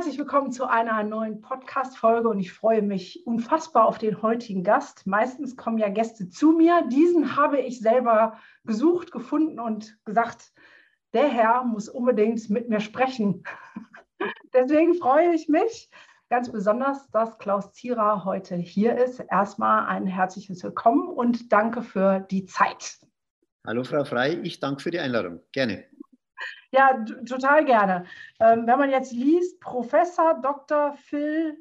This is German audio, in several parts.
Herzlich willkommen zu einer neuen Podcast-Folge und ich freue mich unfassbar auf den heutigen Gast. Meistens kommen ja Gäste zu mir. Diesen habe ich selber gesucht, gefunden und gesagt, der Herr muss unbedingt mit mir sprechen. Deswegen freue ich mich ganz besonders, dass Klaus Zierer heute hier ist. Erstmal ein herzliches Willkommen und danke für die Zeit. Hallo Frau Frei, ich danke für die Einladung. Gerne. Ja, total gerne. Ähm, wenn man jetzt liest, Professor Dr. Phil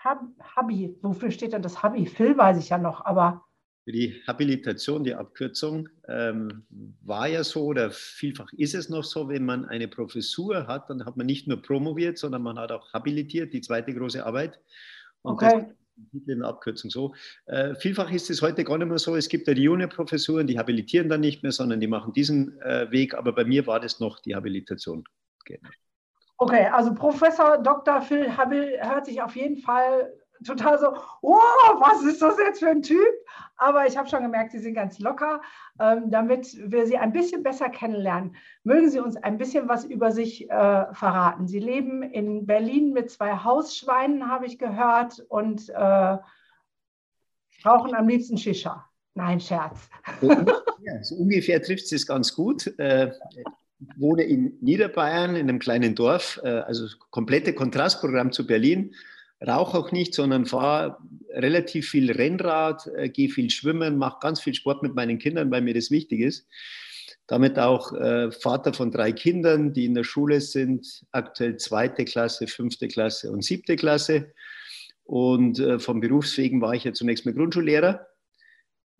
Hab Habi, wofür steht denn das Habi? Phil weiß ich ja noch, aber. Für die Habilitation, die Abkürzung, ähm, war ja so oder vielfach ist es noch so, wenn man eine Professur hat, dann hat man nicht nur promoviert, sondern man hat auch habilitiert, die zweite große Arbeit. Und okay. Titel in Abkürzung so. Äh, vielfach ist es heute gar nicht mehr so. Es gibt ja die Juniorprofessuren, die habilitieren dann nicht mehr, sondern die machen diesen äh, Weg. Aber bei mir war das noch die Habilitation. Genau. Okay, also Professor Dr. Phil Habil hört sich auf jeden Fall total so, oh, was ist das jetzt für ein Typ? Aber ich habe schon gemerkt, Sie sind ganz locker. Ähm, damit wir Sie ein bisschen besser kennenlernen, mögen Sie uns ein bisschen was über sich äh, verraten. Sie leben in Berlin mit zwei Hausschweinen, habe ich gehört, und äh, rauchen am liebsten Shisha. Nein, Scherz. Ja, so ungefähr trifft es ganz gut. Äh, ich wohne in Niederbayern, in einem kleinen Dorf, äh, also komplette Kontrastprogramm zu Berlin rauche auch nicht, sondern fahre relativ viel Rennrad, äh, gehe viel schwimmen, mache ganz viel Sport mit meinen Kindern, weil mir das wichtig ist. Damit auch äh, Vater von drei Kindern, die in der Schule sind, aktuell zweite Klasse, fünfte Klasse und siebte Klasse. Und äh, vom Berufswegen war ich ja zunächst mal Grundschullehrer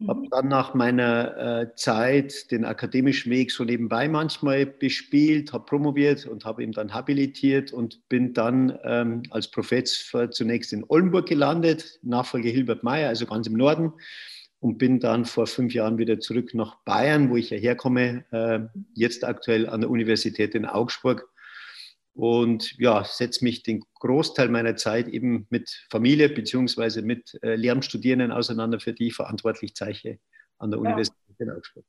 habe mhm. dann nach meiner äh, Zeit den akademischen Weg so nebenbei manchmal bespielt, habe promoviert und habe ihn dann habilitiert und bin dann ähm, als Professor zunächst in Oldenburg gelandet, Nachfolger Hilbert Meyer, also ganz im Norden, und bin dann vor fünf Jahren wieder zurück nach Bayern, wo ich ja herkomme, äh, jetzt aktuell an der Universität in Augsburg und ja, setze mich den Großteil meiner Zeit eben mit Familie beziehungsweise mit äh, Lehramtsstudierenden auseinander, für die ich verantwortlich zeichne an der ja. Universität in Augsburg.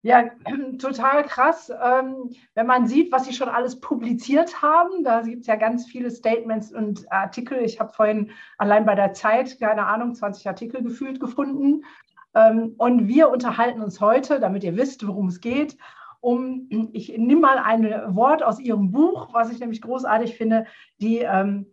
Ja, total krass. Ähm, wenn man sieht, was Sie schon alles publiziert haben, da gibt es ja ganz viele Statements und Artikel. Ich habe vorhin allein bei der Zeit, keine Ahnung, 20 Artikel gefühlt gefunden. Ähm, und wir unterhalten uns heute, damit ihr wisst, worum es geht, um, ich nehme mal ein Wort aus Ihrem Buch, was ich nämlich großartig finde, die ähm,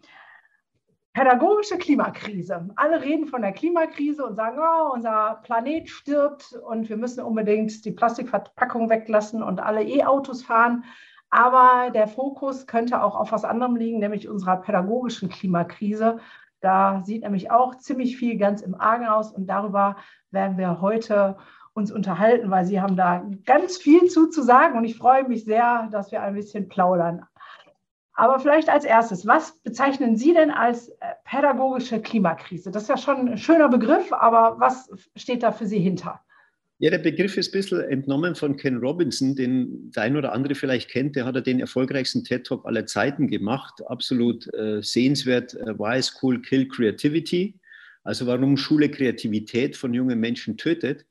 pädagogische Klimakrise. Alle reden von der Klimakrise und sagen, oh, unser Planet stirbt und wir müssen unbedingt die Plastikverpackung weglassen und alle E-Autos fahren. Aber der Fokus könnte auch auf was anderem liegen, nämlich unserer pädagogischen Klimakrise. Da sieht nämlich auch ziemlich viel ganz im Argen aus und darüber werden wir heute uns unterhalten, weil Sie haben da ganz viel zu, zu sagen und ich freue mich sehr, dass wir ein bisschen plaudern. Aber vielleicht als erstes, was bezeichnen Sie denn als äh, pädagogische Klimakrise? Das ist ja schon ein schöner Begriff, aber was steht da für Sie hinter? Ja, der Begriff ist ein bisschen entnommen von Ken Robinson, den der ein oder andere vielleicht kennt. Der hat ja den erfolgreichsten TED-Talk aller Zeiten gemacht. Absolut äh, sehenswert. Äh, Why School Kill Creativity? Also warum Schule Kreativität von jungen Menschen tötet.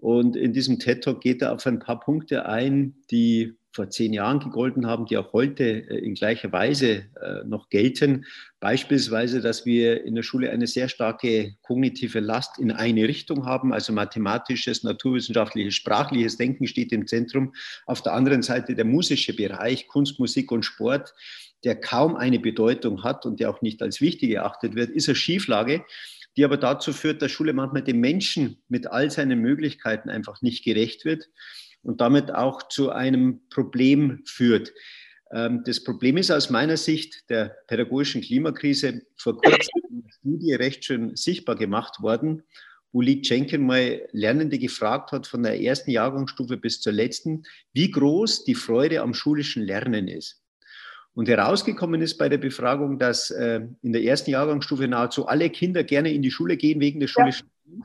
Und in diesem TED Talk geht er auf ein paar Punkte ein, die vor zehn Jahren gegolten haben, die auch heute äh, in gleicher Weise äh, noch gelten. Beispielsweise, dass wir in der Schule eine sehr starke kognitive Last in eine Richtung haben, also mathematisches, naturwissenschaftliches, sprachliches Denken steht im Zentrum. Auf der anderen Seite der musische Bereich, Kunst, Musik und Sport, der kaum eine Bedeutung hat und der auch nicht als wichtig erachtet wird, ist eine Schieflage die aber dazu führt, dass Schule manchmal dem Menschen mit all seinen Möglichkeiten einfach nicht gerecht wird und damit auch zu einem Problem führt. Ähm, das Problem ist aus meiner Sicht der pädagogischen Klimakrise vor kurzem in der Studie recht schön sichtbar gemacht worden, wo Lee Jenkins mal Lernende gefragt hat, von der ersten Jahrgangsstufe bis zur letzten, wie groß die Freude am schulischen Lernen ist. Und herausgekommen ist bei der Befragung, dass äh, in der ersten Jahrgangsstufe nahezu alle Kinder gerne in die Schule gehen wegen des schulischen ja.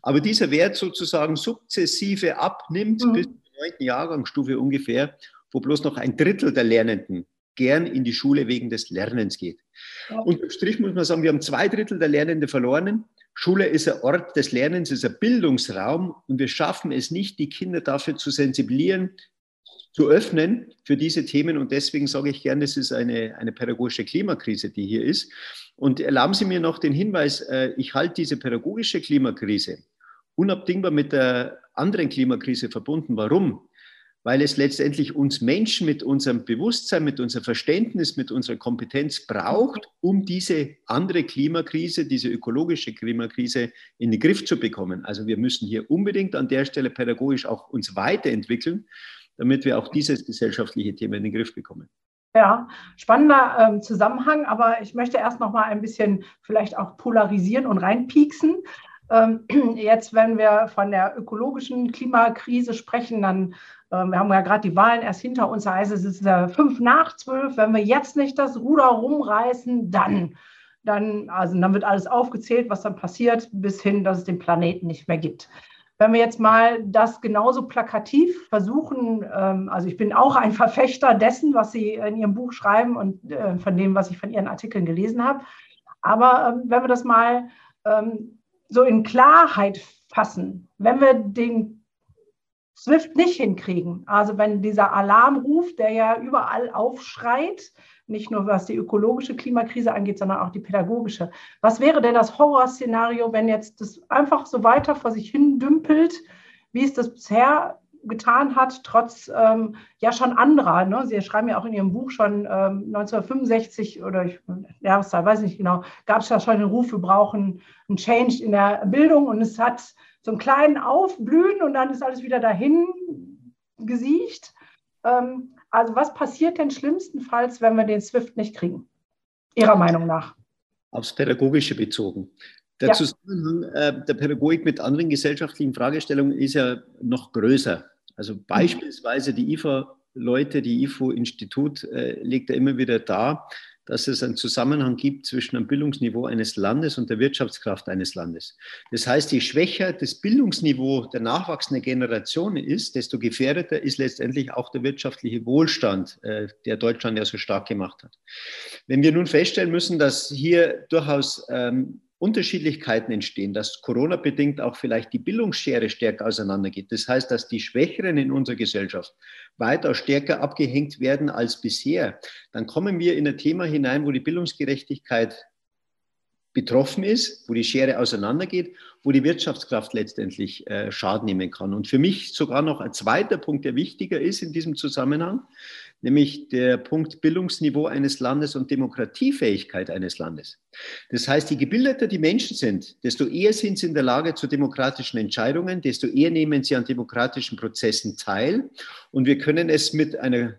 Aber dieser Wert sozusagen sukzessive abnimmt mhm. bis zur neunten Jahrgangsstufe ungefähr, wo bloß noch ein Drittel der Lernenden gern in die Schule wegen des Lernens geht. Ja. Unterm Strich muss man sagen, wir haben zwei Drittel der Lernenden verloren. Schule ist ein Ort des Lernens, ist ein Bildungsraum und wir schaffen es nicht, die Kinder dafür zu sensibilisieren, zu öffnen für diese Themen. Und deswegen sage ich gerne, es ist eine, eine pädagogische Klimakrise, die hier ist. Und erlauben Sie mir noch den Hinweis, äh, ich halte diese pädagogische Klimakrise unabdingbar mit der anderen Klimakrise verbunden. Warum? Weil es letztendlich uns Menschen mit unserem Bewusstsein, mit unserem Verständnis, mit unserer Kompetenz braucht, um diese andere Klimakrise, diese ökologische Klimakrise in den Griff zu bekommen. Also wir müssen hier unbedingt an der Stelle pädagogisch auch uns weiterentwickeln damit wir auch dieses gesellschaftliche Thema in den Griff bekommen. Ja, spannender ähm, Zusammenhang, aber ich möchte erst noch mal ein bisschen vielleicht auch polarisieren und reinpieksen. Ähm, jetzt, wenn wir von der ökologischen Klimakrise sprechen, dann, äh, wir haben ja gerade die Wahlen erst hinter uns, da heißt es, es ist äh, fünf nach zwölf. Wenn wir jetzt nicht das Ruder rumreißen, dann, dann, also dann wird alles aufgezählt, was dann passiert, bis hin, dass es den Planeten nicht mehr gibt. Wenn wir jetzt mal das genauso plakativ versuchen, ähm, also ich bin auch ein Verfechter dessen, was Sie in Ihrem Buch schreiben und äh, von dem, was ich von Ihren Artikeln gelesen habe. Aber ähm, wenn wir das mal ähm, so in Klarheit fassen, wenn wir den SWIFT nicht hinkriegen, also wenn dieser Alarmruf, der ja überall aufschreit, nicht nur was die ökologische Klimakrise angeht, sondern auch die pädagogische. Was wäre denn das Horrorszenario, wenn jetzt das einfach so weiter vor sich hin dümpelt, wie es das bisher getan hat, trotz ähm, ja schon anderer. Ne? Sie schreiben ja auch in Ihrem Buch schon ähm, 1965 oder ich, Jahreszahl, weiß nicht genau, gab es ja schon den Ruf, wir brauchen einen Change in der Bildung und es hat so einen kleinen Aufblühen und dann ist alles wieder dahin gesiecht. Ähm, also was passiert denn schlimmstenfalls, wenn wir den SWIFT nicht kriegen? Ihrer Meinung nach? Aufs Pädagogische bezogen. Der ja. Zusammenhang äh, der Pädagogik mit anderen gesellschaftlichen Fragestellungen ist ja noch größer. Also mhm. beispielsweise die IFA-Leute, die IFO-Institut äh, legt ja immer wieder dar, dass es einen Zusammenhang gibt zwischen dem Bildungsniveau eines Landes und der Wirtschaftskraft eines Landes. Das heißt, je schwächer das Bildungsniveau der nachwachsenden Generation ist, desto gefährdeter ist letztendlich auch der wirtschaftliche Wohlstand, äh, der Deutschland ja so stark gemacht hat. Wenn wir nun feststellen müssen, dass hier durchaus ähm, Unterschiedlichkeiten entstehen, dass Corona bedingt auch vielleicht die Bildungsschere stärker auseinandergeht. Das heißt, dass die Schwächeren in unserer Gesellschaft weiter stärker abgehängt werden als bisher. Dann kommen wir in ein Thema hinein, wo die Bildungsgerechtigkeit betroffen ist, wo die Schere auseinandergeht, wo die Wirtschaftskraft letztendlich äh, Schaden nehmen kann. Und für mich sogar noch ein zweiter Punkt, der wichtiger ist in diesem Zusammenhang, nämlich der Punkt Bildungsniveau eines Landes und Demokratiefähigkeit eines Landes. Das heißt, je gebildeter die Menschen sind, desto eher sind sie in der Lage zu demokratischen Entscheidungen, desto eher nehmen sie an demokratischen Prozessen teil. Und wir können es mit einer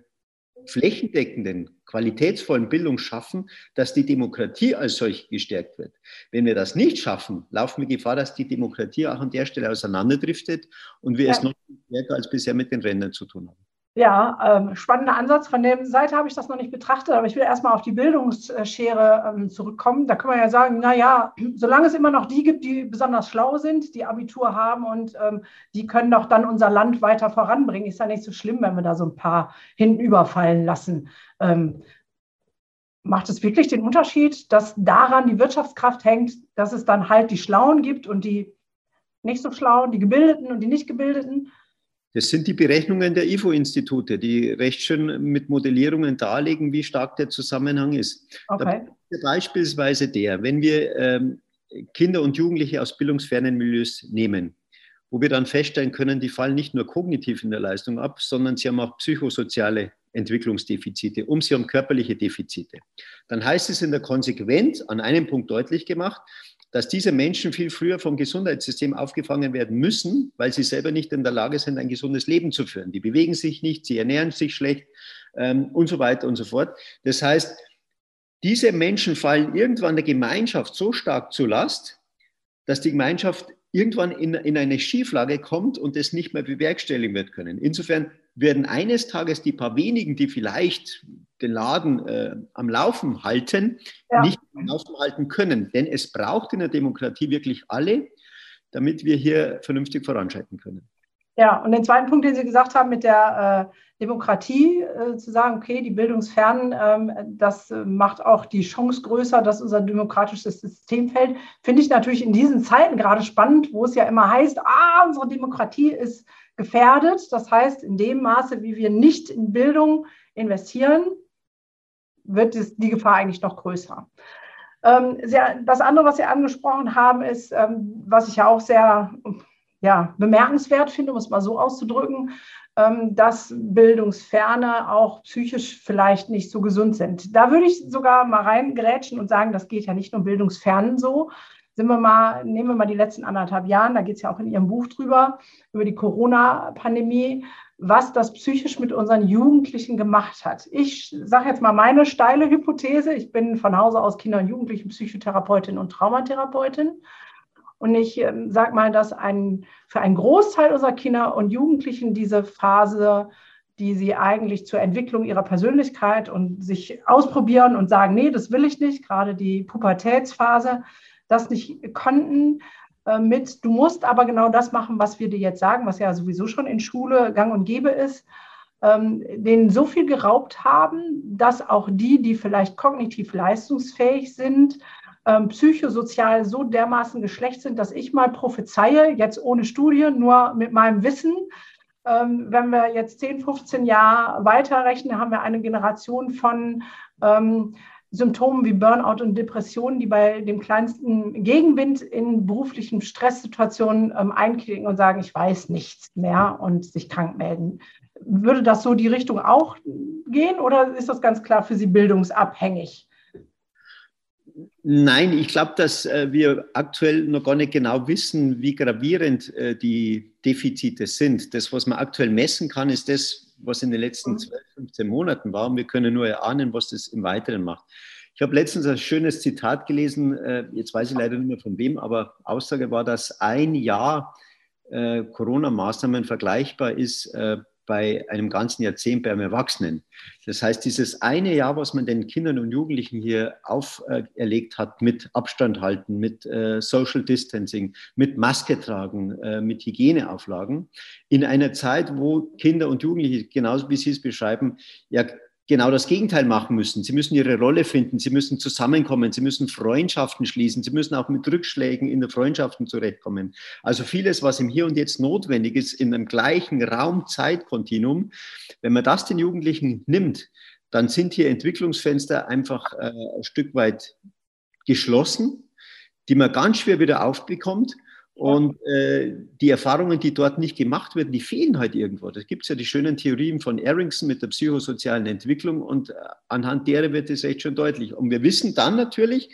flächendeckenden, qualitätsvollen Bildung schaffen, dass die Demokratie als solch gestärkt wird. Wenn wir das nicht schaffen, laufen wir Gefahr, dass die Demokratie auch an der Stelle auseinanderdriftet und wir ja. es noch stärker als bisher mit den Rändern zu tun haben. Ja, ähm, spannender Ansatz. Von der Seite habe ich das noch nicht betrachtet, aber ich will erstmal auf die Bildungsschere ähm, zurückkommen. Da kann man ja sagen, naja, solange es immer noch die gibt, die besonders schlau sind, die Abitur haben und ähm, die können doch dann unser Land weiter voranbringen, ist ja nicht so schlimm, wenn wir da so ein paar hinüberfallen lassen. Ähm, macht es wirklich den Unterschied, dass daran die Wirtschaftskraft hängt, dass es dann halt die Schlauen gibt und die nicht so Schlauen, die Gebildeten und die nicht Gebildeten? Das sind die Berechnungen der IFO-Institute, die recht schön mit Modellierungen darlegen, wie stark der Zusammenhang ist. Okay. beispielsweise der, wenn wir ähm, Kinder und Jugendliche aus bildungsfernen Milieus nehmen, wo wir dann feststellen können, die fallen nicht nur kognitiv in der Leistung ab, sondern sie haben auch psychosoziale Entwicklungsdefizite, um sie haben körperliche Defizite. Dann heißt es in der Konsequenz an einem Punkt deutlich gemacht, dass diese Menschen viel früher vom Gesundheitssystem aufgefangen werden müssen, weil sie selber nicht in der Lage sind, ein gesundes Leben zu führen. Die bewegen sich nicht, sie ernähren sich schlecht ähm, und so weiter und so fort. Das heißt, diese Menschen fallen irgendwann der Gemeinschaft so stark zur Last, dass die Gemeinschaft irgendwann in, in eine Schieflage kommt und es nicht mehr bewerkstelligen wird können. Insofern werden eines Tages die paar wenigen, die vielleicht den Laden äh, am Laufen halten, ja. nicht am Laufen halten können. Denn es braucht in der Demokratie wirklich alle, damit wir hier vernünftig voranschreiten können. Ja, und den zweiten Punkt, den Sie gesagt haben mit der äh, Demokratie, äh, zu sagen, okay, die Bildungsfernen, ähm, das macht auch die Chance größer, dass unser demokratisches System fällt, finde ich natürlich in diesen Zeiten gerade spannend, wo es ja immer heißt, ah, unsere Demokratie ist gefährdet. Das heißt, in dem Maße, wie wir nicht in Bildung investieren, wird die Gefahr eigentlich noch größer. Ähm, das andere, was Sie angesprochen haben, ist, ähm, was ich ja auch sehr ja, bemerkenswert finde, um es mal so auszudrücken, ähm, dass Bildungsferne auch psychisch vielleicht nicht so gesund sind. Da würde ich sogar mal reingerätschen und sagen, das geht ja nicht nur Bildungsfernen so. Sind wir mal, nehmen wir mal die letzten anderthalb Jahre, da geht es ja auch in Ihrem Buch drüber, über die Corona-Pandemie was das psychisch mit unseren Jugendlichen gemacht hat. Ich sage jetzt mal meine steile Hypothese. Ich bin von Hause aus Kinder- und Jugendlichen-Psychotherapeutin und Traumatherapeutin. Und ich äh, sage mal, dass ein, für einen Großteil unserer Kinder und Jugendlichen diese Phase, die sie eigentlich zur Entwicklung ihrer Persönlichkeit und sich ausprobieren und sagen, nee, das will ich nicht, gerade die Pubertätsphase, das nicht konnten, äh, mit, du musst aber genau das machen, was wir dir jetzt sagen, was ja sowieso schon in Schule gang und gäbe ist, ähm, denen so viel geraubt haben, dass auch die, die vielleicht kognitiv leistungsfähig sind, ähm, psychosozial so dermaßen geschlecht sind, dass ich mal prophezeie, jetzt ohne Studie, nur mit meinem Wissen, ähm, wenn wir jetzt 10, 15 Jahre weiterrechnen, haben wir eine Generation von ähm, Symptomen wie Burnout und Depressionen, die bei dem kleinsten Gegenwind in beruflichen Stresssituationen ähm, einklicken und sagen, ich weiß nichts mehr und sich krank melden. Würde das so die Richtung auch gehen oder ist das ganz klar für Sie bildungsabhängig? Nein, ich glaube, dass äh, wir aktuell noch gar nicht genau wissen, wie gravierend äh, die Defizite sind. Das, was man aktuell messen kann, ist das, was in den letzten 12, mhm. 15 Monaten war. Und wir können nur erahnen, was das im Weiteren macht. Ich habe letztens ein schönes Zitat gelesen, äh, jetzt weiß ich leider nicht mehr von wem, aber Aussage war, dass ein Jahr äh, Corona-Maßnahmen vergleichbar ist äh, bei einem ganzen Jahrzehnt beim Erwachsenen. Das heißt, dieses eine Jahr, was man den Kindern und Jugendlichen hier auferlegt hat, mit Abstand halten, mit äh, Social Distancing, mit Maske tragen, äh, mit Hygieneauflagen, in einer Zeit, wo Kinder und Jugendliche, genauso wie Sie es beschreiben, ja genau das Gegenteil machen müssen. Sie müssen ihre Rolle finden, sie müssen zusammenkommen, sie müssen Freundschaften schließen, sie müssen auch mit Rückschlägen in der Freundschaften zurechtkommen. Also vieles, was im Hier und Jetzt notwendig ist, in einem gleichen Raum-Zeit-Kontinuum, wenn man das den Jugendlichen nimmt, dann sind hier Entwicklungsfenster einfach äh, ein Stück weit geschlossen, die man ganz schwer wieder aufbekommt. Und äh, die Erfahrungen, die dort nicht gemacht werden, die fehlen halt irgendwo. Da gibt es ja die schönen Theorien von Erickson mit der psychosozialen Entwicklung und äh, anhand derer wird es echt schon deutlich. Und wir wissen dann natürlich,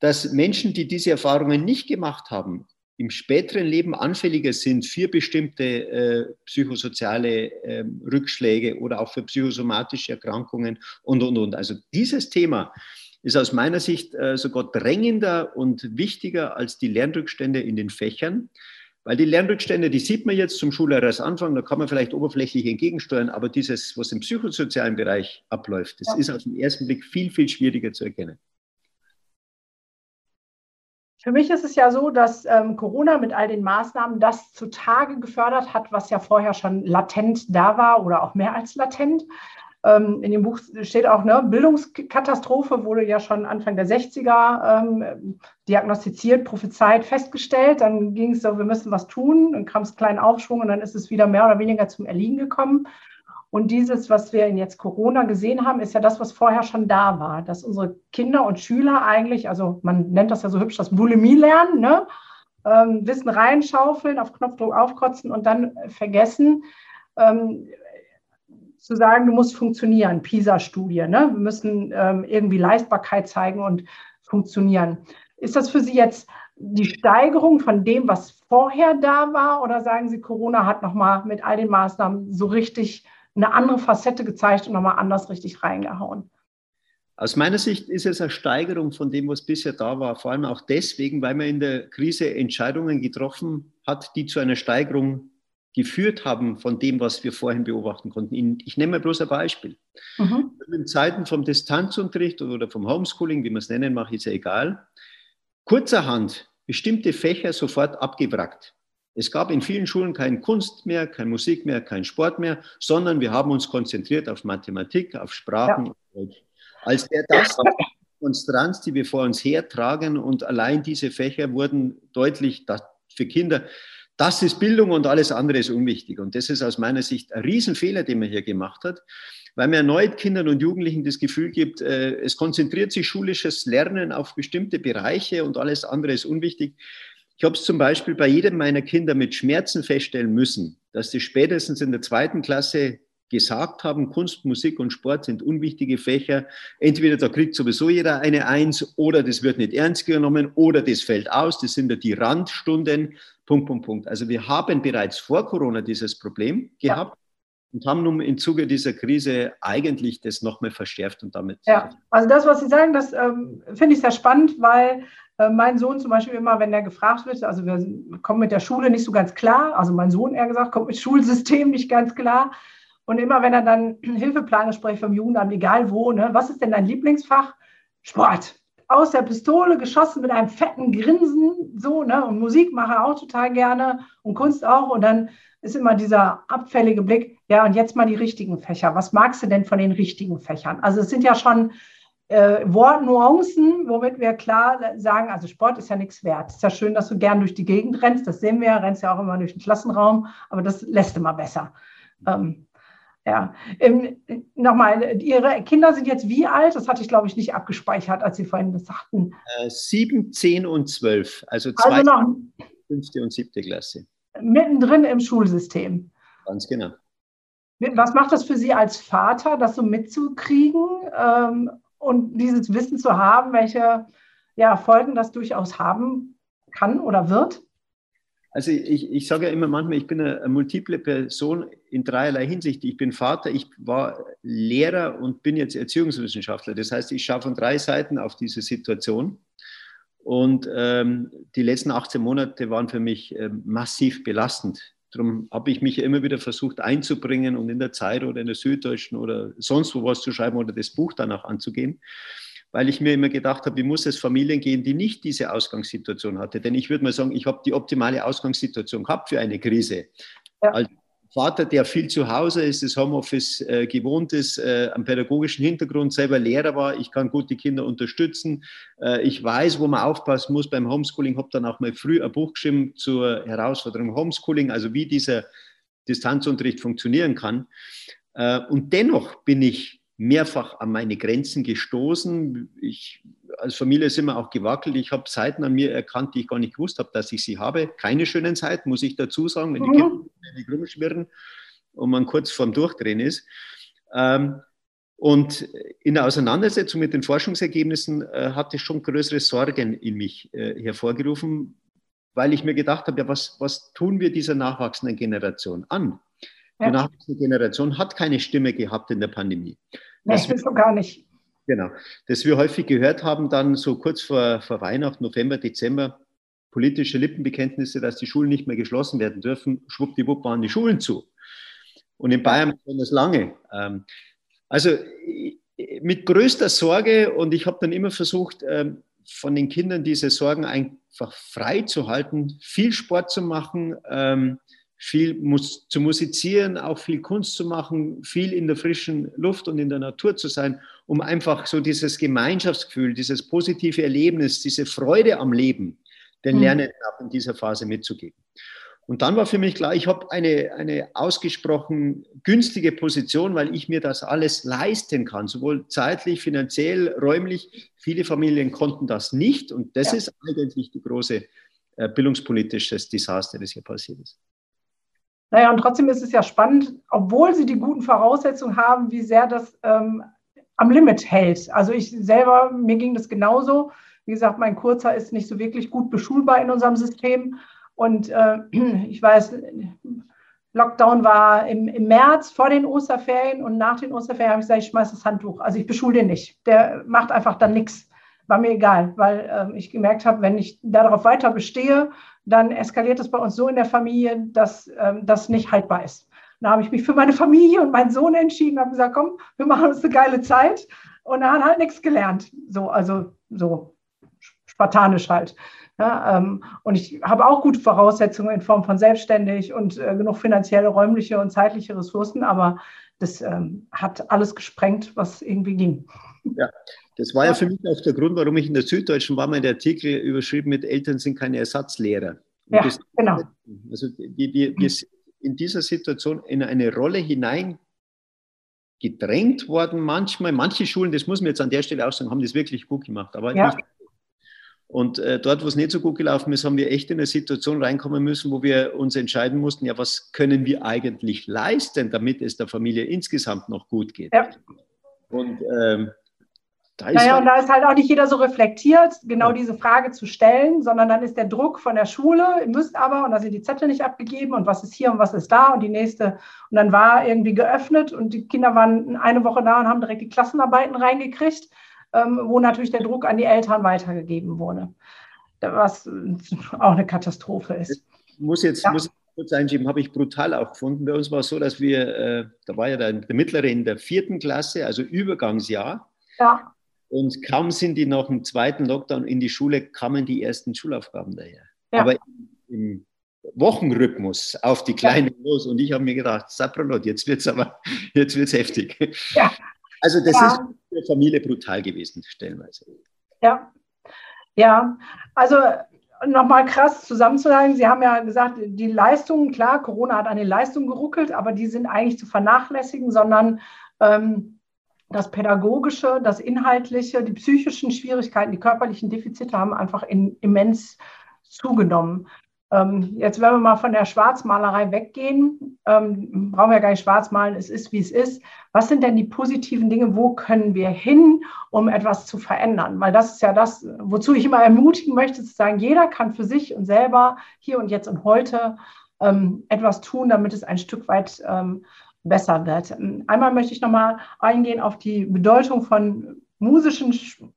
dass Menschen, die diese Erfahrungen nicht gemacht haben, im späteren Leben anfälliger sind für bestimmte äh, psychosoziale äh, Rückschläge oder auch für psychosomatische Erkrankungen und, und, und. Also dieses Thema, ist aus meiner Sicht äh, sogar drängender und wichtiger als die Lernrückstände in den Fächern. Weil die Lernrückstände, die sieht man jetzt zum Anfang, da kann man vielleicht oberflächlich entgegensteuern, aber dieses, was im psychosozialen Bereich abläuft, das ja. ist auf den ersten Blick viel, viel schwieriger zu erkennen. Für mich ist es ja so, dass ähm, Corona mit all den Maßnahmen das zutage gefördert hat, was ja vorher schon latent da war oder auch mehr als latent. Ähm, in dem Buch steht auch, ne, Bildungskatastrophe wurde ja schon Anfang der 60er ähm, diagnostiziert, prophezeit, festgestellt. Dann ging es so, wir müssen was tun. Dann kam es kleinen Aufschwung und dann ist es wieder mehr oder weniger zum Erliegen gekommen. Und dieses, was wir in jetzt Corona gesehen haben, ist ja das, was vorher schon da war, dass unsere Kinder und Schüler eigentlich, also man nennt das ja so hübsch, das Bulimie lernen, ne? Ähm, Wissen reinschaufeln, auf Knopfdruck aufkotzen und dann vergessen. Ähm, zu sagen, du musst funktionieren, PISA-Studie. Ne? Wir müssen ähm, irgendwie Leistbarkeit zeigen und funktionieren. Ist das für Sie jetzt die Steigerung von dem, was vorher da war? Oder sagen Sie, Corona hat nochmal mit all den Maßnahmen so richtig eine andere Facette gezeigt und nochmal anders richtig reingehauen? Aus meiner Sicht ist es eine Steigerung von dem, was bisher da war. Vor allem auch deswegen, weil man in der Krise Entscheidungen getroffen hat, die zu einer Steigerung geführt haben von dem, was wir vorhin beobachten konnten. Ich nehme mal bloß ein Beispiel. Mhm. In Zeiten vom Distanzunterricht oder vom Homeschooling, wie man es nennen mag, ist ja egal, kurzerhand bestimmte Fächer sofort abgewrackt. Es gab in vielen Schulen keine Kunst mehr, keine Musik mehr, keinen Sport mehr, sondern wir haben uns konzentriert auf Mathematik, auf Sprachen. Ja. Als wäre das Monstranz, die wir vor uns hertragen und allein diese Fächer wurden deutlich für Kinder das ist Bildung und alles andere ist unwichtig. Und das ist aus meiner Sicht ein Riesenfehler, den man hier gemacht hat, weil man erneut Kindern und Jugendlichen das Gefühl gibt, äh, es konzentriert sich schulisches Lernen auf bestimmte Bereiche und alles andere ist unwichtig. Ich habe es zum Beispiel bei jedem meiner Kinder mit Schmerzen feststellen müssen, dass sie spätestens in der zweiten Klasse gesagt haben, Kunst, Musik und Sport sind unwichtige Fächer. Entweder da kriegt sowieso jeder eine Eins oder das wird nicht ernst genommen oder das fällt aus. Das sind ja die Randstunden. Punkt, Punkt, Punkt. Also wir haben bereits vor Corona dieses Problem gehabt. Ja. Und haben nun im Zuge dieser Krise eigentlich das nochmal verschärft und damit. Ja, also das, was Sie sagen, das ähm, finde ich sehr spannend, weil äh, mein Sohn zum Beispiel immer, wenn er gefragt wird, also wir kommen mit der Schule nicht so ganz klar, also mein Sohn eher gesagt, kommt mit Schulsystem nicht ganz klar. Und immer wenn er dann Hilfeplangespräch vom Jugendamt, egal wo, ne, was ist denn dein Lieblingsfach? Sport aus der Pistole geschossen mit einem fetten Grinsen, so, ne? Und Musik mache er auch total gerne und Kunst auch. Und dann ist immer dieser abfällige Blick, ja, und jetzt mal die richtigen Fächer. Was magst du denn von den richtigen Fächern? Also es sind ja schon äh, Wortnuancen, womit wir klar sagen, also Sport ist ja nichts wert. Ist ja schön, dass du gern durch die Gegend rennst, das sehen wir, rennst ja auch immer durch den Klassenraum, aber das lässt immer besser. Ähm, ja, ähm, nochmal, Ihre Kinder sind jetzt wie alt? Das hatte ich, glaube ich, nicht abgespeichert, als Sie vorhin das sagten. Äh, sieben, zehn und zwölf. Also, zwei, also noch fünfte und siebte Klasse. Mittendrin im Schulsystem. Ganz genau. Was macht das für Sie als Vater, das so mitzukriegen ähm, und dieses Wissen zu haben, welche ja, Folgen das durchaus haben kann oder wird? Also ich, ich sage ja immer manchmal, ich bin eine, multiple Person in dreierlei Hinsicht. Ich bin Vater, ich war Lehrer und bin jetzt Erziehungswissenschaftler. Das heißt, ich schaue von drei Seiten auf diese Situation. Und ähm, die letzten 18 Monate waren für mich äh, massiv belastend. Darum habe ich mich immer wieder versucht einzubringen und in der Zeit oder in der Süddeutschen oder sonst wo was zu schreiben oder das Buch danach anzugehen weil ich mir immer gedacht habe, wie muss es Familien gehen, die nicht diese Ausgangssituation hatte. Denn ich würde mal sagen, ich habe die optimale Ausgangssituation gehabt für eine Krise. Ja. Als Vater, der viel zu Hause ist, das Homeoffice äh, gewohnt ist, äh, am pädagogischen Hintergrund selber Lehrer war, ich kann gut die Kinder unterstützen, äh, ich weiß, wo man aufpassen muss beim Homeschooling, habe dann auch mal früh ein Buch geschrieben zur Herausforderung Homeschooling, also wie dieser Distanzunterricht funktionieren kann. Äh, und dennoch bin ich mehrfach an meine Grenzen gestoßen. Ich, als Familie sind wir auch gewackelt. Ich habe Seiten an mir erkannt, die ich gar nicht gewusst habe, dass ich sie habe. Keine schönen Seiten, muss ich dazu sagen, wenn die Kinder nicht rumschwirren und man kurz vorm Durchdrehen ist. Ähm, und in der Auseinandersetzung mit den Forschungsergebnissen äh, hatte schon größere Sorgen in mich äh, hervorgerufen, weil ich mir gedacht habe, ja, was, was tun wir dieser nachwachsenden Generation an? Die ja. nachwachsende Generation hat keine Stimme gehabt in der Pandemie. Das nee, wir, gar nicht. Genau. Dass wir häufig gehört haben, dann so kurz vor, vor Weihnachten, November, Dezember, politische Lippenbekenntnisse, dass die Schulen nicht mehr geschlossen werden dürfen. Schwuppdiwupp waren die Schulen zu. Und in Bayern das lange. Ähm, also mit größter Sorge und ich habe dann immer versucht, ähm, von den Kindern diese Sorgen einfach frei zu halten, viel Sport zu machen, ähm, viel mus zu musizieren, auch viel Kunst zu machen, viel in der frischen Luft und in der Natur zu sein, um einfach so dieses Gemeinschaftsgefühl, dieses positive Erlebnis, diese Freude am Leben den mhm. Lernenden auch in dieser Phase mitzugeben. Und dann war für mich klar, ich habe eine, eine ausgesprochen günstige Position, weil ich mir das alles leisten kann, sowohl zeitlich, finanziell, räumlich. Viele Familien konnten das nicht und das ja. ist eigentlich die große äh, bildungspolitisches Desaster, das hier passiert ist. Naja, und trotzdem ist es ja spannend, obwohl sie die guten Voraussetzungen haben, wie sehr das ähm, am Limit hält. Also ich selber, mir ging das genauso. Wie gesagt, mein Kurzer ist nicht so wirklich gut beschulbar in unserem System. Und äh, ich weiß, Lockdown war im, im, März vor den Osterferien und nach den Osterferien habe ich gesagt, ich schmeiße das Handtuch. Also ich beschule den nicht. Der macht einfach dann nichts. War mir egal, weil ähm, ich gemerkt habe, wenn ich darauf weiter bestehe, dann eskaliert es bei uns so in der Familie, dass ähm, das nicht haltbar ist. Da habe ich mich für meine Familie und meinen Sohn entschieden, habe gesagt, komm, wir machen uns eine geile Zeit. Und er hat halt nichts gelernt. So, also so spartanisch halt. Ja, ähm, und ich habe auch gute Voraussetzungen in Form von selbstständig und äh, genug finanzielle, räumliche und zeitliche Ressourcen, aber das ähm, hat alles gesprengt, was irgendwie ging. Ja, das war ja für mich auch der Grund, warum ich in der Süddeutschen war, mein Artikel überschrieben mit Eltern sind keine Ersatzlehrer. Und ja, genau. Also wir, wir, wir sind in dieser Situation in eine Rolle hinein gedrängt worden manchmal. Manche Schulen, das muss man jetzt an der Stelle auch sagen, haben das wirklich gut gemacht, aber ja. nicht. Und äh, dort, wo es nicht so gut gelaufen ist, haben wir echt in eine Situation reinkommen müssen, wo wir uns entscheiden mussten, ja, was können wir eigentlich leisten, damit es der Familie insgesamt noch gut geht. Ja. Und ähm, da ist, naja, halt und da ist halt auch nicht jeder so reflektiert, genau ja. diese Frage zu stellen, sondern dann ist der Druck von der Schule, ihr müsst aber, und da sind die Zettel nicht abgegeben und was ist hier und was ist da und die nächste. Und dann war irgendwie geöffnet und die Kinder waren eine Woche da und haben direkt die Klassenarbeiten reingekriegt, ähm, wo natürlich der Druck an die Eltern weitergegeben wurde. Was auch eine Katastrophe ist. Ich muss jetzt, ja. muss kurz einschieben, habe ich brutal auch gefunden. Bei uns war es so, dass wir, äh, da war ja der, der Mittlere in der vierten Klasse, also Übergangsjahr. Ja. Und kaum sind die nach dem zweiten Lockdown in die Schule, kamen die ersten Schulaufgaben daher. Ja. Aber im Wochenrhythmus auf die Kleinen ja. los. Und ich habe mir gedacht, Saprolot, jetzt wird es aber jetzt wird's heftig. Ja. Also das ist für die Familie brutal gewesen, stellenweise. Ja, ja. Also nochmal krass zusammenzuhalten. Sie haben ja gesagt, die Leistungen, klar, Corona hat an den Leistungen geruckelt, aber die sind eigentlich zu vernachlässigen, sondern ähm, das Pädagogische, das Inhaltliche, die psychischen Schwierigkeiten, die körperlichen Defizite haben einfach in, immens zugenommen. Ähm, jetzt, wenn wir mal von der Schwarzmalerei weggehen, ähm, brauchen wir ja gar nicht schwarzmalen, es ist, wie es ist. Was sind denn die positiven Dinge? Wo können wir hin, um etwas zu verändern? Weil das ist ja das, wozu ich immer ermutigen möchte, zu sagen, jeder kann für sich und selber hier und jetzt und heute ähm, etwas tun, damit es ein Stück weit ähm, besser wird. Einmal möchte ich nochmal eingehen auf die Bedeutung von musischen,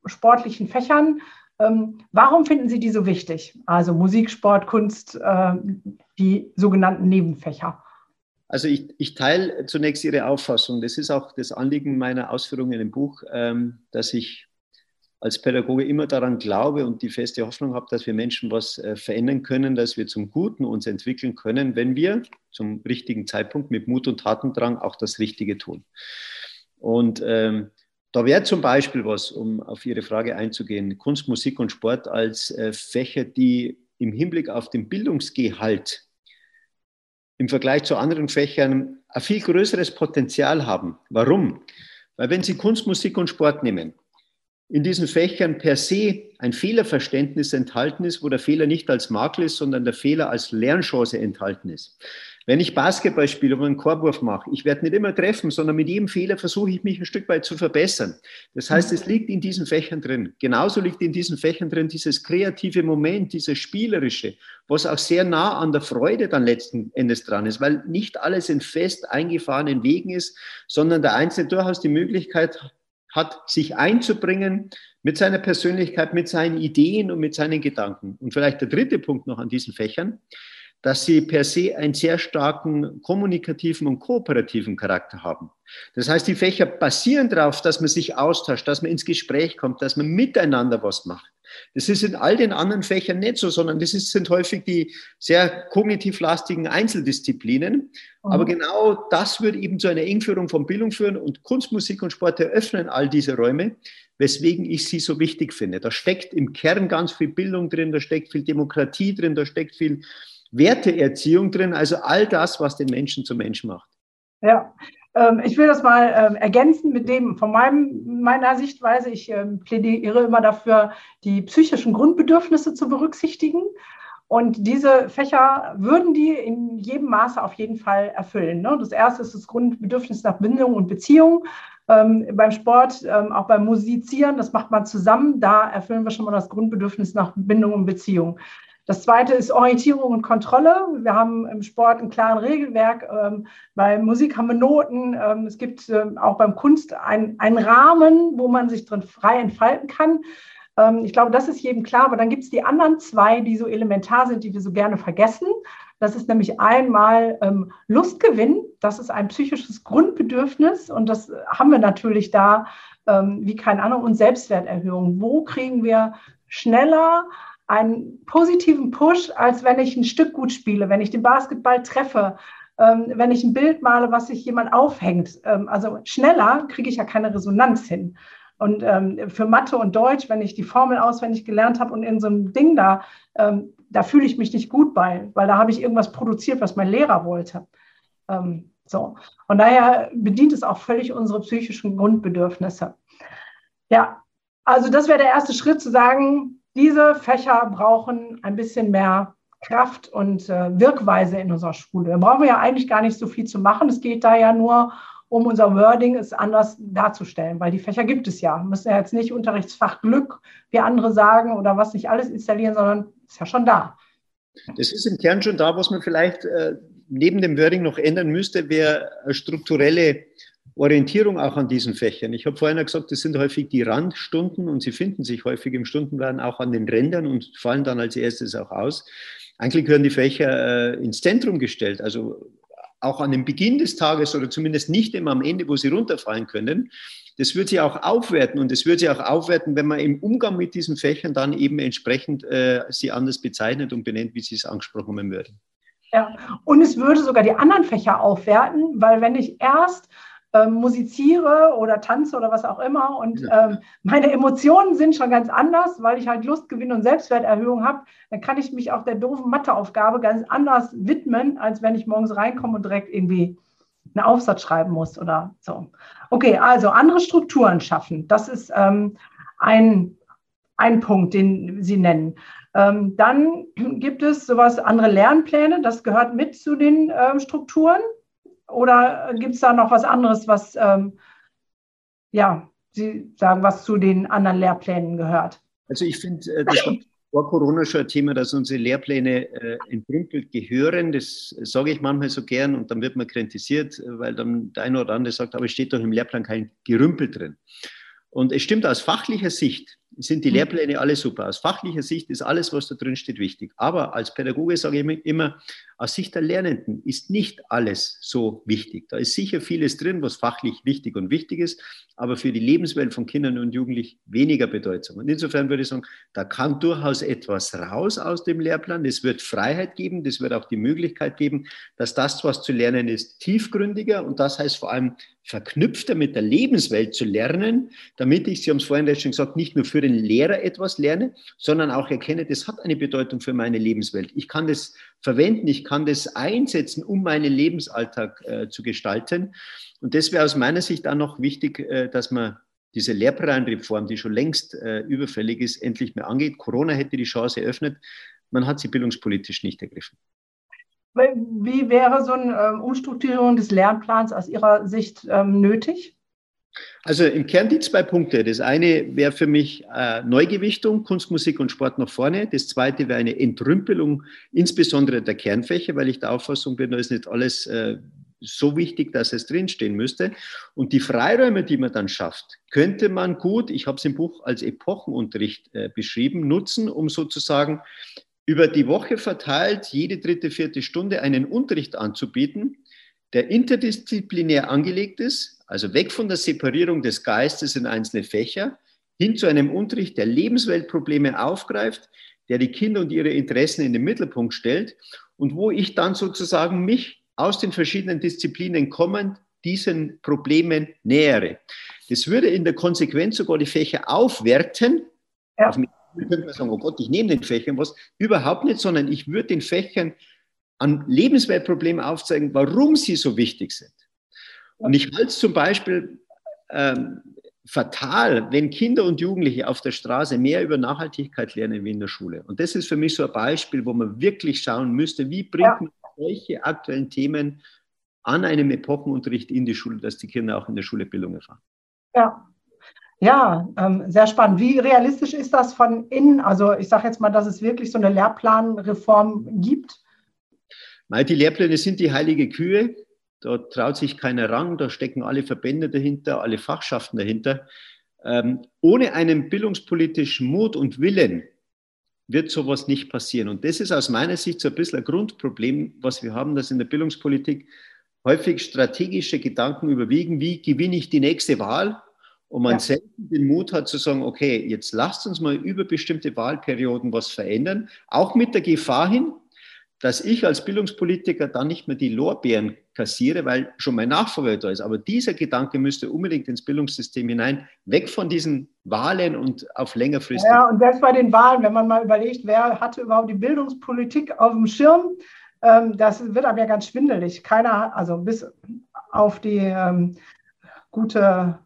sportlichen Fächern. Ähm, warum finden Sie die so wichtig? Also Musik, Sport, Kunst, äh, die sogenannten Nebenfächer. Also ich, ich, teile zunächst Ihre Auffassung. Das ist auch das Anliegen meiner Ausführungen im Buch, ähm, dass ich als Pädagoge immer daran glaube und die feste Hoffnung habe, dass wir Menschen was äh, verändern können, dass wir zum Guten uns entwickeln können, wenn wir zum richtigen Zeitpunkt mit Mut und Tatendrang auch das Richtige tun. Und ähm, da wäre zum Beispiel was, um auf Ihre Frage einzugehen, Kunst, Musik und Sport als äh, Fächer, die im Hinblick auf den Bildungsgehalt im Vergleich zu anderen Fächern ein viel größeres Potenzial haben. Warum? Weil wenn Sie Kunst, Musik und Sport nehmen, in diesen Fächern per se ein Fehlerverständnis enthalten ist, wo der Fehler nicht als Makel ist, sondern der Fehler als Lernchance enthalten ist. Wenn ich Basketball spiele oder einen Korbwurf mache, ich werde nicht immer treffen, sondern mit jedem Fehler versuche ich mich ein Stück weit zu verbessern. Das heißt, es liegt in diesen Fächern drin. Genauso liegt in diesen Fächern drin dieses kreative Moment, dieses spielerische, was auch sehr nah an der Freude dann letzten Endes dran ist, weil nicht alles in fest eingefahrenen Wegen ist, sondern der Einzelne durchaus die Möglichkeit hat, sich einzubringen mit seiner Persönlichkeit, mit seinen Ideen und mit seinen Gedanken. Und vielleicht der dritte Punkt noch an diesen Fächern, dass sie per se einen sehr starken kommunikativen und kooperativen Charakter haben. Das heißt, die Fächer basieren darauf, dass man sich austauscht, dass man ins Gespräch kommt, dass man miteinander was macht. Das ist in all den anderen Fächern nicht so, sondern das ist, sind häufig die sehr kognitiv lastigen Einzeldisziplinen. Mhm. Aber genau das würde eben zu einer Engführung von Bildung führen und Kunst, Musik und Sport eröffnen all diese Räume, weswegen ich sie so wichtig finde. Da steckt im Kern ganz viel Bildung drin, da steckt viel Demokratie drin, da steckt viel Werteerziehung drin, also all das, was den Menschen zum Menschen macht. Ja, ich will das mal ähm, ergänzen mit dem von meinem, meiner Sichtweise. Ich ähm, plädiere immer dafür, die psychischen Grundbedürfnisse zu berücksichtigen. Und diese Fächer würden die in jedem Maße auf jeden Fall erfüllen. Ne? Das erste ist das Grundbedürfnis nach Bindung und Beziehung. Ähm, beim Sport, ähm, auch beim Musizieren, das macht man zusammen. Da erfüllen wir schon mal das Grundbedürfnis nach Bindung und Beziehung. Das zweite ist Orientierung und Kontrolle. Wir haben im Sport ein klares Regelwerk. Ähm, bei Musik haben wir Noten. Ähm, es gibt ähm, auch beim Kunst einen Rahmen, wo man sich drin frei entfalten kann. Ähm, ich glaube, das ist jedem klar, aber dann gibt es die anderen zwei, die so elementar sind, die wir so gerne vergessen. Das ist nämlich einmal ähm, Lustgewinn. Das ist ein psychisches Grundbedürfnis und das haben wir natürlich da ähm, wie kein anderer. Und Selbstwerterhöhung. Wo kriegen wir schneller einen positiven Push, als wenn ich ein Stück gut spiele, wenn ich den Basketball treffe, ähm, wenn ich ein Bild male, was sich jemand aufhängt. Ähm, also schneller kriege ich ja keine Resonanz hin. Und ähm, für Mathe und Deutsch, wenn ich die Formel auswendig gelernt habe und in so einem Ding da, ähm, da fühle ich mich nicht gut bei, weil da habe ich irgendwas produziert, was mein Lehrer wollte. Ähm, so. Und daher bedient es auch völlig unsere psychischen Grundbedürfnisse. Ja, also das wäre der erste Schritt zu sagen, diese Fächer brauchen ein bisschen mehr Kraft und äh, Wirkweise in unserer Schule. Da brauchen wir ja eigentlich gar nicht so viel zu machen. Es geht da ja nur um unser Wording es anders darzustellen, weil die Fächer gibt es ja. Wir müssen ja jetzt nicht Unterrichtsfach Glück, wie andere sagen, oder was nicht alles installieren, sondern ist ja schon da. Das ist im Kern schon da, was man vielleicht äh, neben dem Wording noch ändern müsste, wäre strukturelle Orientierung auch an diesen Fächern. Ich habe vorhin gesagt, das sind häufig die Randstunden und sie finden sich häufig im Stundenplan auch an den Rändern und fallen dann als erstes auch aus. Eigentlich gehören die Fächer äh, ins Zentrum gestellt, also auch an dem Beginn des Tages oder zumindest nicht immer am Ende, wo sie runterfallen können. Das wird sie auch aufwerten und es wird sie auch aufwerten, wenn man im Umgang mit diesen Fächern dann eben entsprechend äh, sie anders bezeichnet und benennt, wie sie es angesprochen haben würden. Ja, und es würde sogar die anderen Fächer aufwerten, weil wenn ich erst ähm, musiziere oder tanze oder was auch immer. Und ja. ähm, meine Emotionen sind schon ganz anders, weil ich halt Lustgewinn und Selbstwerterhöhung habe. Dann kann ich mich auch der doofen Matheaufgabe ganz anders widmen, als wenn ich morgens reinkomme und direkt irgendwie einen Aufsatz schreiben muss oder so. Okay, also andere Strukturen schaffen. Das ist ähm, ein, ein Punkt, den Sie nennen. Ähm, dann gibt es sowas, andere Lernpläne, das gehört mit zu den ähm, Strukturen. Oder gibt es da noch was anderes, was, ähm, ja, Sie sagen, was zu den anderen Lehrplänen gehört? Also ich finde, äh, das war vor Corona schon ein Thema, dass unsere Lehrpläne äh, entrümpelt gehören. Das sage ich manchmal so gern und dann wird man kritisiert, weil dann der eine oder andere sagt, aber es steht doch im Lehrplan kein Gerümpel drin. Und es stimmt aus fachlicher Sicht, sind die mhm. Lehrpläne alle super. Aus fachlicher Sicht ist alles, was da drin steht, wichtig. Aber als Pädagoge sage ich immer, aus Sicht der Lernenden ist nicht alles so wichtig. Da ist sicher vieles drin, was fachlich wichtig und wichtig ist, aber für die Lebenswelt von Kindern und Jugendlichen weniger bedeutsam. Und insofern würde ich sagen, da kann durchaus etwas raus aus dem Lehrplan. Es wird Freiheit geben, das wird auch die Möglichkeit geben, dass das, was zu lernen ist, tiefgründiger und das heißt vor allem verknüpfter mit der Lebenswelt zu lernen, damit ich, Sie haben es vorhin schon gesagt, nicht nur für den Lehrer etwas lerne, sondern auch erkenne, das hat eine Bedeutung für meine Lebenswelt. Ich kann das verwenden, ich kann das einsetzen, um meinen Lebensalltag äh, zu gestalten. Und das wäre aus meiner Sicht auch noch wichtig, äh, dass man diese Lehrplanreform, die schon längst äh, überfällig ist, endlich mehr angeht. Corona hätte die Chance eröffnet. Man hat sie bildungspolitisch nicht ergriffen. Wie wäre so eine ähm, Umstrukturierung des Lernplans aus Ihrer Sicht ähm, nötig? Also im Kern die zwei Punkte. Das eine wäre für mich äh, Neugewichtung, Kunst, Musik und Sport nach vorne. Das zweite wäre eine Entrümpelung, insbesondere der Kernfächer, weil ich der Auffassung bin, da ist nicht alles äh, so wichtig, dass es drinstehen müsste. Und die Freiräume, die man dann schafft, könnte man gut, ich habe es im Buch als Epochenunterricht äh, beschrieben, nutzen, um sozusagen über die Woche verteilt jede dritte, vierte Stunde einen Unterricht anzubieten, der interdisziplinär angelegt ist, also weg von der Separierung des Geistes in einzelne Fächer, hin zu einem Unterricht, der Lebensweltprobleme aufgreift, der die Kinder und ihre Interessen in den Mittelpunkt stellt und wo ich dann sozusagen mich aus den verschiedenen Disziplinen kommend diesen Problemen nähere. Das würde in der Konsequenz sogar die Fächer aufwerten. Ja. Auf könnte man sagen, oh Gott, ich nehme den Fächern was. Überhaupt nicht, sondern ich würde den Fächern an Lebensweltproblemen aufzeigen, warum sie so wichtig sind. Und ich halte es zum Beispiel ähm, fatal, wenn Kinder und Jugendliche auf der Straße mehr über Nachhaltigkeit lernen wie in der Schule. Und das ist für mich so ein Beispiel, wo man wirklich schauen müsste, wie bringt ja. man solche aktuellen Themen an einem Epochenunterricht in die Schule, dass die Kinder auch in der Schule Bildung erfahren. Ja, ja, ähm, sehr spannend. Wie realistisch ist das von innen? Also ich sage jetzt mal, dass es wirklich so eine Lehrplanreform gibt. Die Lehrpläne sind die heilige Kühe. Da traut sich keiner ran. Da stecken alle Verbände dahinter, alle Fachschaften dahinter. Ähm, ohne einen bildungspolitischen Mut und Willen wird sowas nicht passieren. Und das ist aus meiner Sicht so ein bisschen ein Grundproblem, was wir haben, dass in der Bildungspolitik häufig strategische Gedanken überwiegen, wie gewinne ich die nächste Wahl und man ja. selten den Mut hat zu sagen, okay, jetzt lasst uns mal über bestimmte Wahlperioden was verändern, auch mit der Gefahr hin, dass ich als Bildungspolitiker dann nicht mehr die Lorbeeren kassiere, weil schon mein Nachfolger da ist. Aber dieser Gedanke müsste unbedingt ins Bildungssystem hinein, weg von diesen Wahlen und auf längerfristig. Ja, und selbst bei den Wahlen, wenn man mal überlegt, wer hatte überhaupt die Bildungspolitik auf dem Schirm, ähm, das wird einem ja ganz schwindelig. Keiner, also bis auf die ähm, gute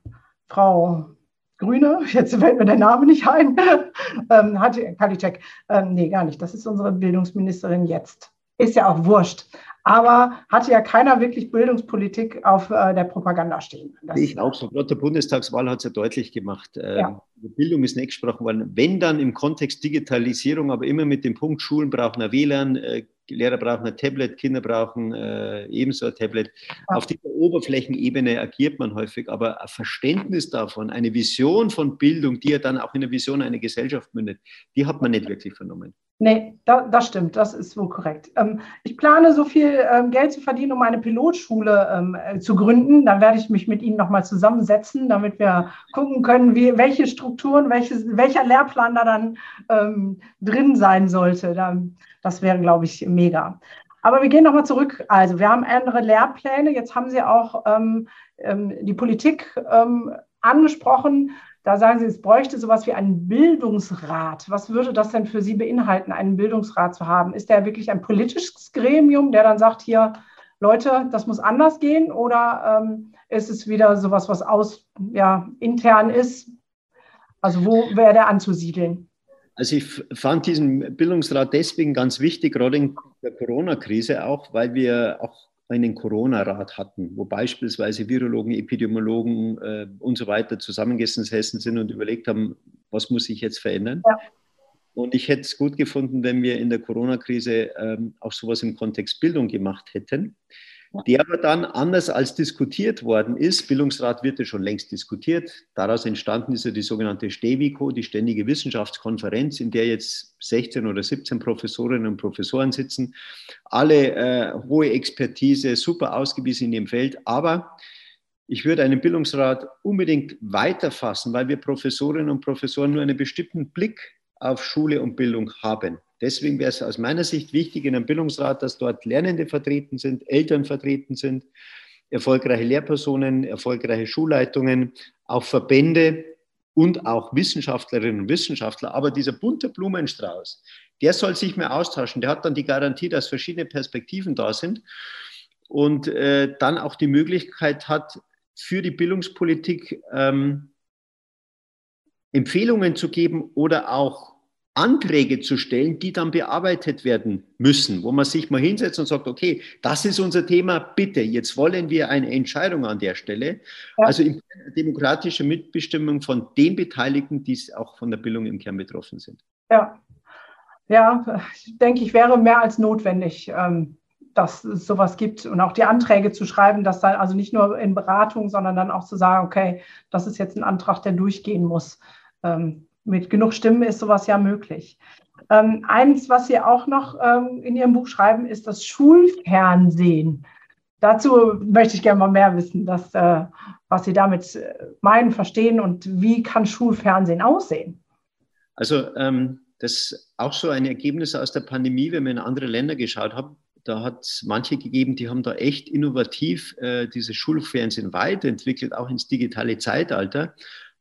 Frau Grüne, jetzt fällt mir der Name nicht ein, ähm, hatte Kalitschek, ähm, nee, gar nicht, das ist unsere Bildungsministerin jetzt. Ist ja auch wurscht. Aber hatte ja keiner wirklich Bildungspolitik auf äh, der Propaganda stehen. Das ich auch so. Gerade der Bundestagswahl hat es ja deutlich gemacht. Ähm, ja. Bildung ist nicht gesprochen worden. Wenn dann im Kontext Digitalisierung, aber immer mit dem Punkt, Schulen brauchen ein WLAN, äh, Lehrer brauchen ein Tablet, Kinder brauchen äh, ebenso ein Tablet. Ja. Auf dieser Oberflächenebene agiert man häufig, aber ein Verständnis davon, eine Vision von Bildung, die ja dann auch in der Vision einer Gesellschaft mündet, die hat man nicht wirklich vernommen. Nee, da, das stimmt, das ist wohl korrekt. Ähm, ich plane so viel ähm, Geld zu verdienen, um eine Pilotschule ähm, äh, zu gründen. Dann werde ich mich mit Ihnen nochmal zusammensetzen, damit wir gucken können, wie, welche Strukturen, welches, welcher Lehrplan da dann ähm, drin sein sollte. Da, das wäre, glaube ich, mega. Aber wir gehen nochmal zurück. Also wir haben andere Lehrpläne. Jetzt haben Sie auch ähm, ähm, die Politik angesprochen. Da sagen Sie, es bräuchte sowas wie einen Bildungsrat. Was würde das denn für Sie beinhalten, einen Bildungsrat zu haben? Ist der wirklich ein politisches Gremium, der dann sagt, hier, Leute, das muss anders gehen? Oder ähm, ist es wieder sowas, was aus, ja, intern ist? Also wo wäre der anzusiedeln? Also ich fand diesen Bildungsrat deswegen ganz wichtig, gerade in der Corona-Krise auch, weil wir auch einen Corona-Rat hatten, wo beispielsweise Virologen, Epidemiologen äh, und so weiter zusammengesessen sind und überlegt haben, was muss sich jetzt verändern. Ja. Und ich hätte es gut gefunden, wenn wir in der Corona-Krise ähm, auch sowas im Kontext Bildung gemacht hätten der aber dann anders als diskutiert worden ist. Bildungsrat wird ja schon längst diskutiert. Daraus entstanden ist ja die sogenannte STEWICO, die Ständige Wissenschaftskonferenz, in der jetzt 16 oder 17 Professorinnen und Professoren sitzen. Alle äh, hohe Expertise, super ausgewiesen in ihrem Feld. Aber ich würde einen Bildungsrat unbedingt weiterfassen, weil wir Professorinnen und Professoren nur einen bestimmten Blick auf Schule und Bildung haben. Deswegen wäre es aus meiner Sicht wichtig in einem Bildungsrat, dass dort Lernende vertreten sind, Eltern vertreten sind, erfolgreiche Lehrpersonen, erfolgreiche Schulleitungen, auch Verbände und auch Wissenschaftlerinnen und Wissenschaftler. Aber dieser bunte Blumenstrauß, der soll sich mehr austauschen. Der hat dann die Garantie, dass verschiedene Perspektiven da sind und äh, dann auch die Möglichkeit hat, für die Bildungspolitik ähm, Empfehlungen zu geben oder auch Anträge zu stellen, die dann bearbeitet werden müssen, wo man sich mal hinsetzt und sagt, okay, das ist unser Thema, bitte, jetzt wollen wir eine Entscheidung an der Stelle. Ja. Also demokratische Mitbestimmung von den Beteiligten, die auch von der Bildung im Kern betroffen sind. Ja, ja, denke ich, wäre mehr als notwendig, ähm, dass es sowas gibt und auch die Anträge zu schreiben, dass dann also nicht nur in Beratung, sondern dann auch zu sagen, okay, das ist jetzt ein Antrag, der durchgehen muss. Mit genug Stimmen ist sowas ja möglich. Ähm, eins, was Sie auch noch ähm, in Ihrem Buch schreiben, ist das Schulfernsehen. Dazu möchte ich gerne mal mehr wissen, dass, äh, was Sie damit äh, meinen, verstehen und wie kann Schulfernsehen aussehen? Also ähm, das ist auch so ein Ergebnis aus der Pandemie, wenn wir in andere Länder geschaut haben. Da hat es manche gegeben, die haben da echt innovativ äh, dieses Schulfernsehen weiterentwickelt, auch ins digitale Zeitalter.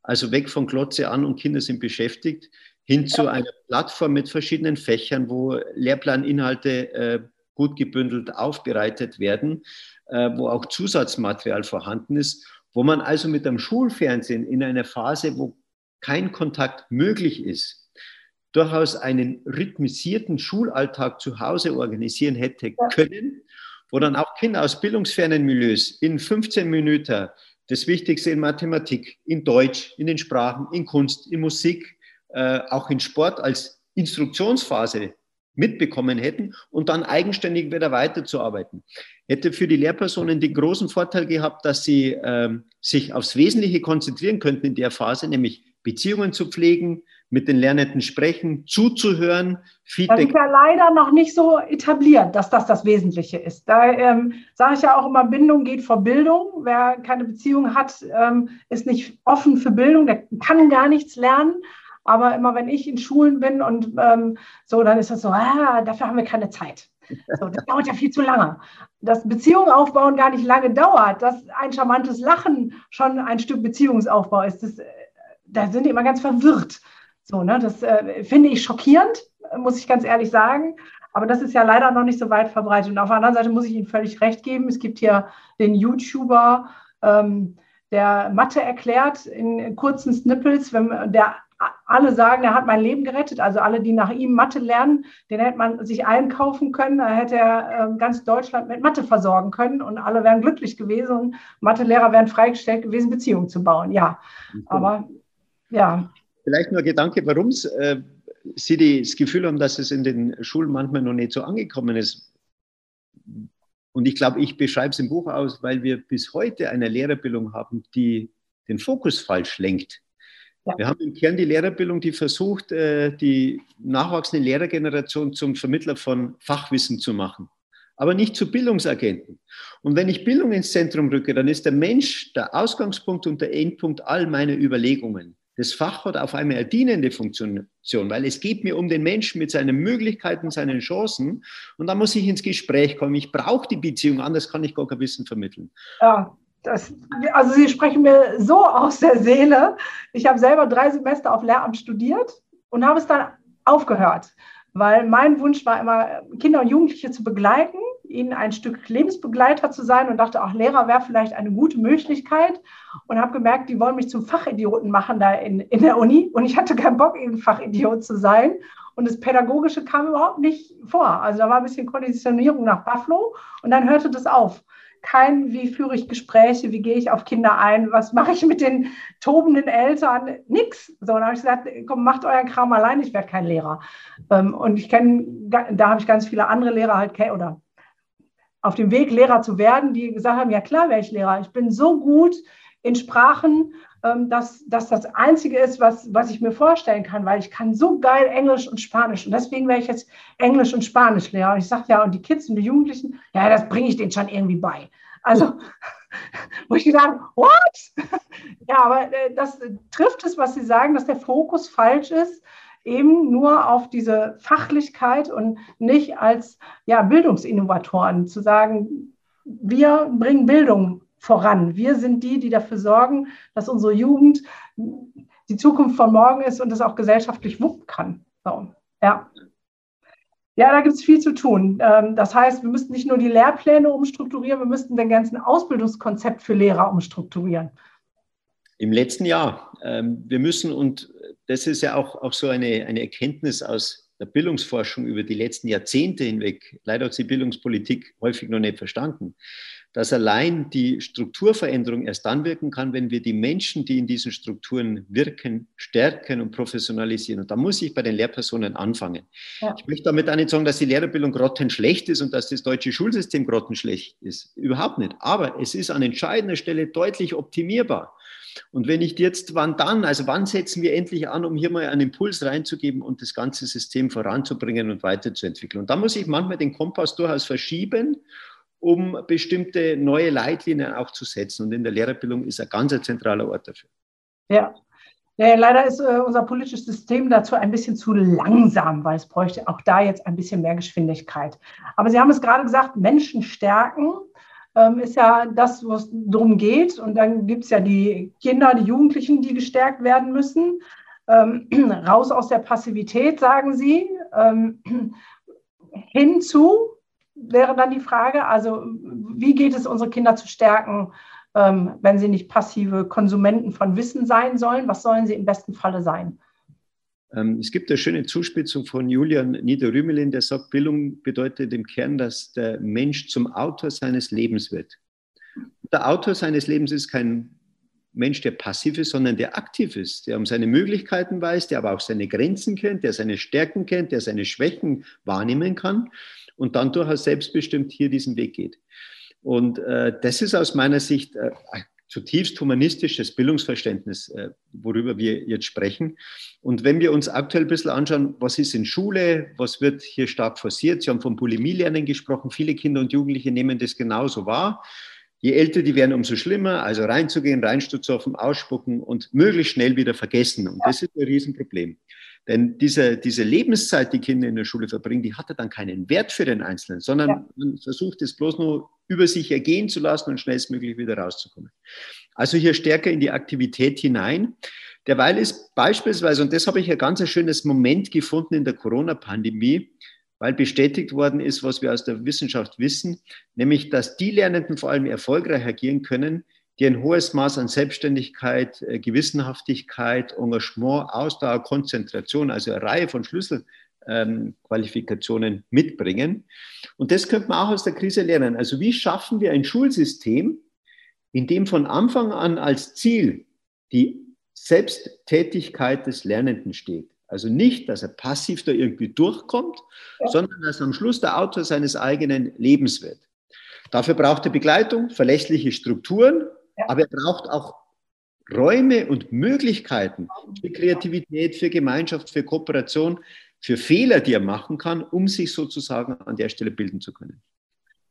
Also weg von Glotze an und Kinder sind beschäftigt, hin zu einer Plattform mit verschiedenen Fächern, wo Lehrplaninhalte äh, gut gebündelt aufbereitet werden, äh, wo auch Zusatzmaterial vorhanden ist, wo man also mit dem Schulfernsehen in einer Phase, wo kein Kontakt möglich ist, durchaus einen rhythmisierten Schulalltag zu Hause organisieren hätte können, wo dann auch Kinder aus bildungsfernen Milieus in 15 Minuten das Wichtigste in Mathematik, in Deutsch, in den Sprachen, in Kunst, in Musik, äh, auch in Sport als Instruktionsphase mitbekommen hätten und dann eigenständig wieder weiterzuarbeiten. Hätte für die Lehrpersonen den großen Vorteil gehabt, dass sie äh, sich aufs Wesentliche konzentrieren könnten in der Phase, nämlich Beziehungen zu pflegen, mit den Lernenden sprechen, zuzuhören, Feedback. Das ist ja leider noch nicht so etabliert, dass das das Wesentliche ist. Da ähm, sage ich ja auch immer, Bindung geht vor Bildung. Wer keine Beziehung hat, ähm, ist nicht offen für Bildung, der kann gar nichts lernen. Aber immer wenn ich in Schulen bin und ähm, so, dann ist das so, ah, dafür haben wir keine Zeit. So, das dauert ja viel zu lange. Dass Beziehungen aufbauen gar nicht lange dauert, dass ein charmantes Lachen schon ein Stück Beziehungsaufbau ist, das, äh, da sind die immer ganz verwirrt. So, ne, das äh, finde ich schockierend, muss ich ganz ehrlich sagen. Aber das ist ja leider noch nicht so weit verbreitet. Und auf der anderen Seite muss ich Ihnen völlig recht geben. Es gibt hier den YouTuber, ähm, der Mathe erklärt in kurzen Snippets, wenn der alle sagen, er hat mein Leben gerettet. Also alle, die nach ihm Mathe lernen, den hätte man sich einkaufen können. Da hätte er äh, ganz Deutschland mit Mathe versorgen können und alle wären glücklich gewesen und Mathelehrer wären freigestellt gewesen, Beziehungen zu bauen. Ja, aber ja. Vielleicht nur ein Gedanke, warum äh, Sie das Gefühl haben, dass es in den Schulen manchmal noch nicht so angekommen ist. Und ich glaube, ich beschreibe es im Buch aus, weil wir bis heute eine Lehrerbildung haben, die den Fokus falsch lenkt. Ja. Wir haben im Kern die Lehrerbildung, die versucht, äh, die nachwachsende Lehrergeneration zum Vermittler von Fachwissen zu machen, aber nicht zu Bildungsagenten. Und wenn ich Bildung ins Zentrum rücke, dann ist der Mensch der Ausgangspunkt und der Endpunkt all meiner Überlegungen. Das Fach hat auf einmal eine dienende Funktion, weil es geht mir um den Menschen mit seinen Möglichkeiten, seinen Chancen. Und da muss ich ins Gespräch kommen. Ich brauche die Beziehung, anders kann ich gar kein Wissen vermitteln. Ja, das, also Sie sprechen mir so aus der Seele. Ich habe selber drei Semester auf Lehramt studiert und habe es dann aufgehört, weil mein Wunsch war immer, Kinder und Jugendliche zu begleiten, ihnen ein Stück Lebensbegleiter zu sein und dachte, auch Lehrer wäre vielleicht eine gute Möglichkeit und habe gemerkt, die wollen mich zum Fachidioten machen da in, in der Uni und ich hatte keinen Bock, eben Fachidiot zu sein und das Pädagogische kam überhaupt nicht vor. Also da war ein bisschen Konditionierung nach Buffalo und dann hörte das auf. Kein, wie führe ich Gespräche, wie gehe ich auf Kinder ein, was mache ich mit den tobenden Eltern, nix. So, dann habe ich gesagt, komm, macht euren Kram allein, ich werde kein Lehrer. Ähm, und ich kenne, da habe ich ganz viele andere Lehrer halt, oder auf dem Weg, Lehrer zu werden, die gesagt haben, ja klar wäre ich Lehrer. Ich bin so gut in Sprachen, ähm, dass, dass das Einzige ist, was, was ich mir vorstellen kann, weil ich kann so geil Englisch und Spanisch. Und deswegen wäre ich jetzt Englisch und Spanisch Lehrer. Und ich sage ja, und die Kids und die Jugendlichen, ja, das bringe ich denen schon irgendwie bei. Also, wo ich gedacht habe, what? ja, aber äh, das trifft es, was Sie sagen, dass der Fokus falsch ist eben nur auf diese Fachlichkeit und nicht als ja, Bildungsinnovatoren zu sagen, wir bringen Bildung voran. Wir sind die, die dafür sorgen, dass unsere Jugend die Zukunft von morgen ist und das auch gesellschaftlich wuppen kann. So, ja. Ja, da gibt es viel zu tun. Ähm, das heißt, wir müssten nicht nur die Lehrpläne umstrukturieren, wir müssten den ganzen Ausbildungskonzept für Lehrer umstrukturieren. Im letzten Jahr. Ähm, wir müssen, und das ist ja auch, auch so eine, eine Erkenntnis aus der Bildungsforschung über die letzten Jahrzehnte hinweg, leider hat die Bildungspolitik häufig noch nicht verstanden, dass allein die Strukturveränderung erst dann wirken kann, wenn wir die Menschen, die in diesen Strukturen wirken, stärken und professionalisieren. Und da muss ich bei den Lehrpersonen anfangen. Ja. Ich möchte damit auch nicht sagen, dass die Lehrerbildung grottenschlecht ist und dass das deutsche Schulsystem grottenschlecht ist. Überhaupt nicht. Aber es ist an entscheidender Stelle deutlich optimierbar. Und wenn ich jetzt, wann dann, also wann setzen wir endlich an, um hier mal einen Impuls reinzugeben und das ganze System voranzubringen und weiterzuentwickeln? Und da muss ich manchmal den Kompass durchaus verschieben, um bestimmte neue Leitlinien auch zu setzen. Und in der Lehrerbildung ist ein ganz zentraler Ort dafür. Ja. Ja, leider ist äh, unser politisches System dazu ein bisschen zu langsam, weil es bräuchte auch da jetzt ein bisschen mehr Geschwindigkeit. Aber Sie haben es gerade gesagt, Menschen stärken ähm, ist ja das, was darum geht. Und dann gibt es ja die Kinder, die Jugendlichen, die gestärkt werden müssen. Ähm, raus aus der Passivität, sagen Sie. Ähm, hinzu wäre dann die Frage, also wie geht es, unsere Kinder zu stärken, ähm, wenn sie nicht passive Konsumenten von Wissen sein sollen? Was sollen sie im besten Falle sein? Ähm, es gibt eine schöne Zuspitzung von Julian Niederrümelin, der sagt, Bildung bedeutet im Kern, dass der Mensch zum Autor seines Lebens wird. Der Autor seines Lebens ist kein Mensch, der passiv ist, sondern der aktiv ist, der um seine Möglichkeiten weiß, der aber auch seine Grenzen kennt, der seine Stärken kennt, der seine Schwächen wahrnehmen kann und dann durchaus selbstbestimmt hier diesen Weg geht. Und äh, das ist aus meiner Sicht äh, zutiefst humanistisches Bildungsverständnis, äh, worüber wir jetzt sprechen. Und wenn wir uns aktuell ein bisschen anschauen, was ist in Schule, was wird hier stark forciert, Sie haben vom Bulimie-Lernen gesprochen, viele Kinder und Jugendliche nehmen das genauso wahr. Je älter die werden, umso schlimmer. Also reinzugehen, reinstürzen, ausspucken und möglichst schnell wieder vergessen. Und das ist ein Riesenproblem. Denn diese, diese Lebenszeit, die Kinder in der Schule verbringen, die hatte dann keinen Wert für den Einzelnen, sondern ja. man versucht es bloß nur über sich ergehen zu lassen und schnellstmöglich wieder rauszukommen. Also hier stärker in die Aktivität hinein. Derweil ist beispielsweise, und das habe ich ein ganz schönes Moment gefunden in der Corona-Pandemie, weil bestätigt worden ist, was wir aus der Wissenschaft wissen, nämlich, dass die Lernenden vor allem erfolgreich agieren können, die ein hohes Maß an Selbstständigkeit, äh, Gewissenhaftigkeit, Engagement, Ausdauer, Konzentration, also eine Reihe von Schlüsselqualifikationen ähm, mitbringen. Und das könnte man auch aus der Krise lernen. Also wie schaffen wir ein Schulsystem, in dem von Anfang an als Ziel die Selbsttätigkeit des Lernenden steht? Also nicht, dass er passiv da irgendwie durchkommt, ja. sondern dass er am Schluss der Autor seines eigenen Lebens wird. Dafür braucht er Begleitung, verlässliche Strukturen aber er braucht auch Räume und Möglichkeiten für Kreativität, für Gemeinschaft, für Kooperation, für Fehler, die er machen kann, um sich sozusagen an der Stelle bilden zu können.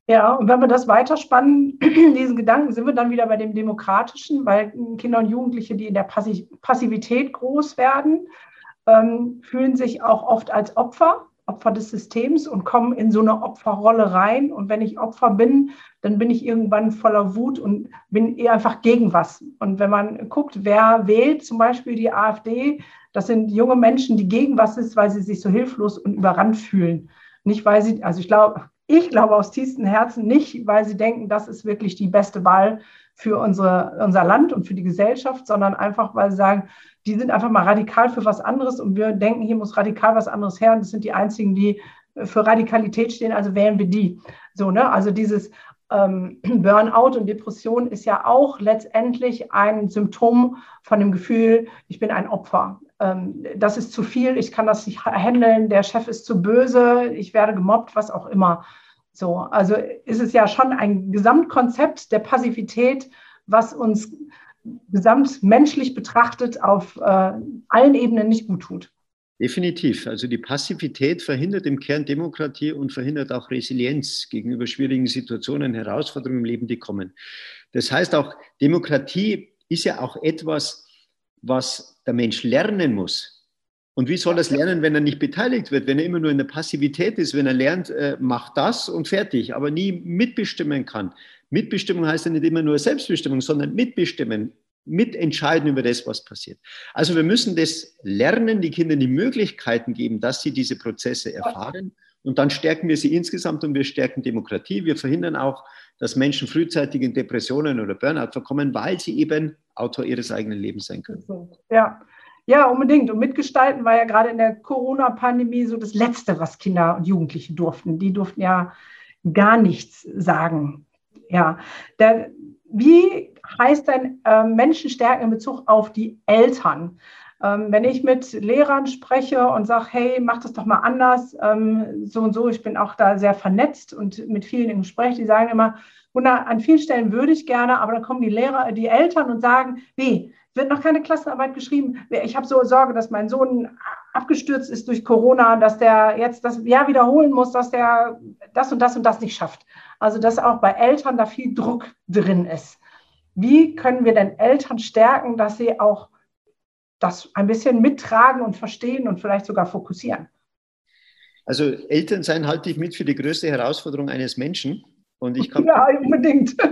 Ja, und wenn wir das weiterspannen, diesen Gedanken, sind wir dann wieder bei dem Demokratischen, weil Kinder und Jugendliche, die in der Passivität groß werden, ähm, fühlen sich auch oft als Opfer Opfer des Systems und komme in so eine Opferrolle rein. Und wenn ich Opfer bin, dann bin ich irgendwann voller Wut und bin eher einfach gegen was. Und wenn man guckt, wer wählt zum Beispiel die AfD, das sind junge Menschen, die gegen was ist, weil sie sich so hilflos und überrannt fühlen. Nicht, weil sie, also ich glaube, ich glaube aus tiefstem Herzen nicht, weil sie denken, das ist wirklich die beste Wahl für unsere, unser Land und für die Gesellschaft, sondern einfach, weil sie sagen, die sind einfach mal radikal für was anderes und wir denken, hier muss radikal was anderes her und das sind die einzigen, die äh, für Radikalität stehen, also wählen wir die. So, ne? Also dieses ähm, Burnout und Depression ist ja auch letztendlich ein Symptom von dem Gefühl, ich bin ein Opfer. Ähm, das ist zu viel, ich kann das nicht handeln, der Chef ist zu böse, ich werde gemobbt, was auch immer. So, also ist es ja schon ein Gesamtkonzept der Passivität, was uns gesamtmenschlich betrachtet auf äh, allen Ebenen nicht gut tut. Definitiv. Also die Passivität verhindert im Kern Demokratie und verhindert auch Resilienz gegenüber schwierigen Situationen, Herausforderungen im Leben, die kommen. Das heißt auch, Demokratie ist ja auch etwas, was der Mensch lernen muss. Und wie soll das lernen, wenn er nicht beteiligt wird, wenn er immer nur in der Passivität ist, wenn er lernt, äh, macht das und fertig, aber nie mitbestimmen kann? Mitbestimmung heißt ja nicht immer nur Selbstbestimmung, sondern mitbestimmen, mitentscheiden über das, was passiert. Also wir müssen das lernen, die Kindern die Möglichkeiten geben, dass sie diese Prozesse erfahren. Und dann stärken wir sie insgesamt und wir stärken Demokratie. Wir verhindern auch, dass Menschen frühzeitig in Depressionen oder Burnout verkommen, weil sie eben Autor ihres eigenen Lebens sein können. Ja. Ja, unbedingt. Und mitgestalten war ja gerade in der Corona-Pandemie so das Letzte, was Kinder und Jugendliche durften. Die durften ja gar nichts sagen ja. Der, wie heißt denn äh, Menschen stärken in Bezug auf die Eltern? Ähm, wenn ich mit Lehrern spreche und sage, hey, mach das doch mal anders, ähm, so und so, ich bin auch da sehr vernetzt und mit vielen im Gespräch, die sagen immer, an vielen Stellen würde ich gerne, aber dann kommen die Lehrer, die Eltern und sagen, nee, wird noch keine Klassenarbeit geschrieben. Ich habe so Sorge, dass mein Sohn abgestürzt ist durch Corona, dass der jetzt das Jahr wiederholen muss, dass der das und das und das nicht schafft. Also dass auch bei Eltern da viel Druck drin ist. Wie können wir denn Eltern stärken, dass sie auch das ein bisschen mittragen und verstehen und vielleicht sogar fokussieren? Also Elternsein halte ich mit für die größte Herausforderung eines Menschen. Und ich kann ja, unbedingt.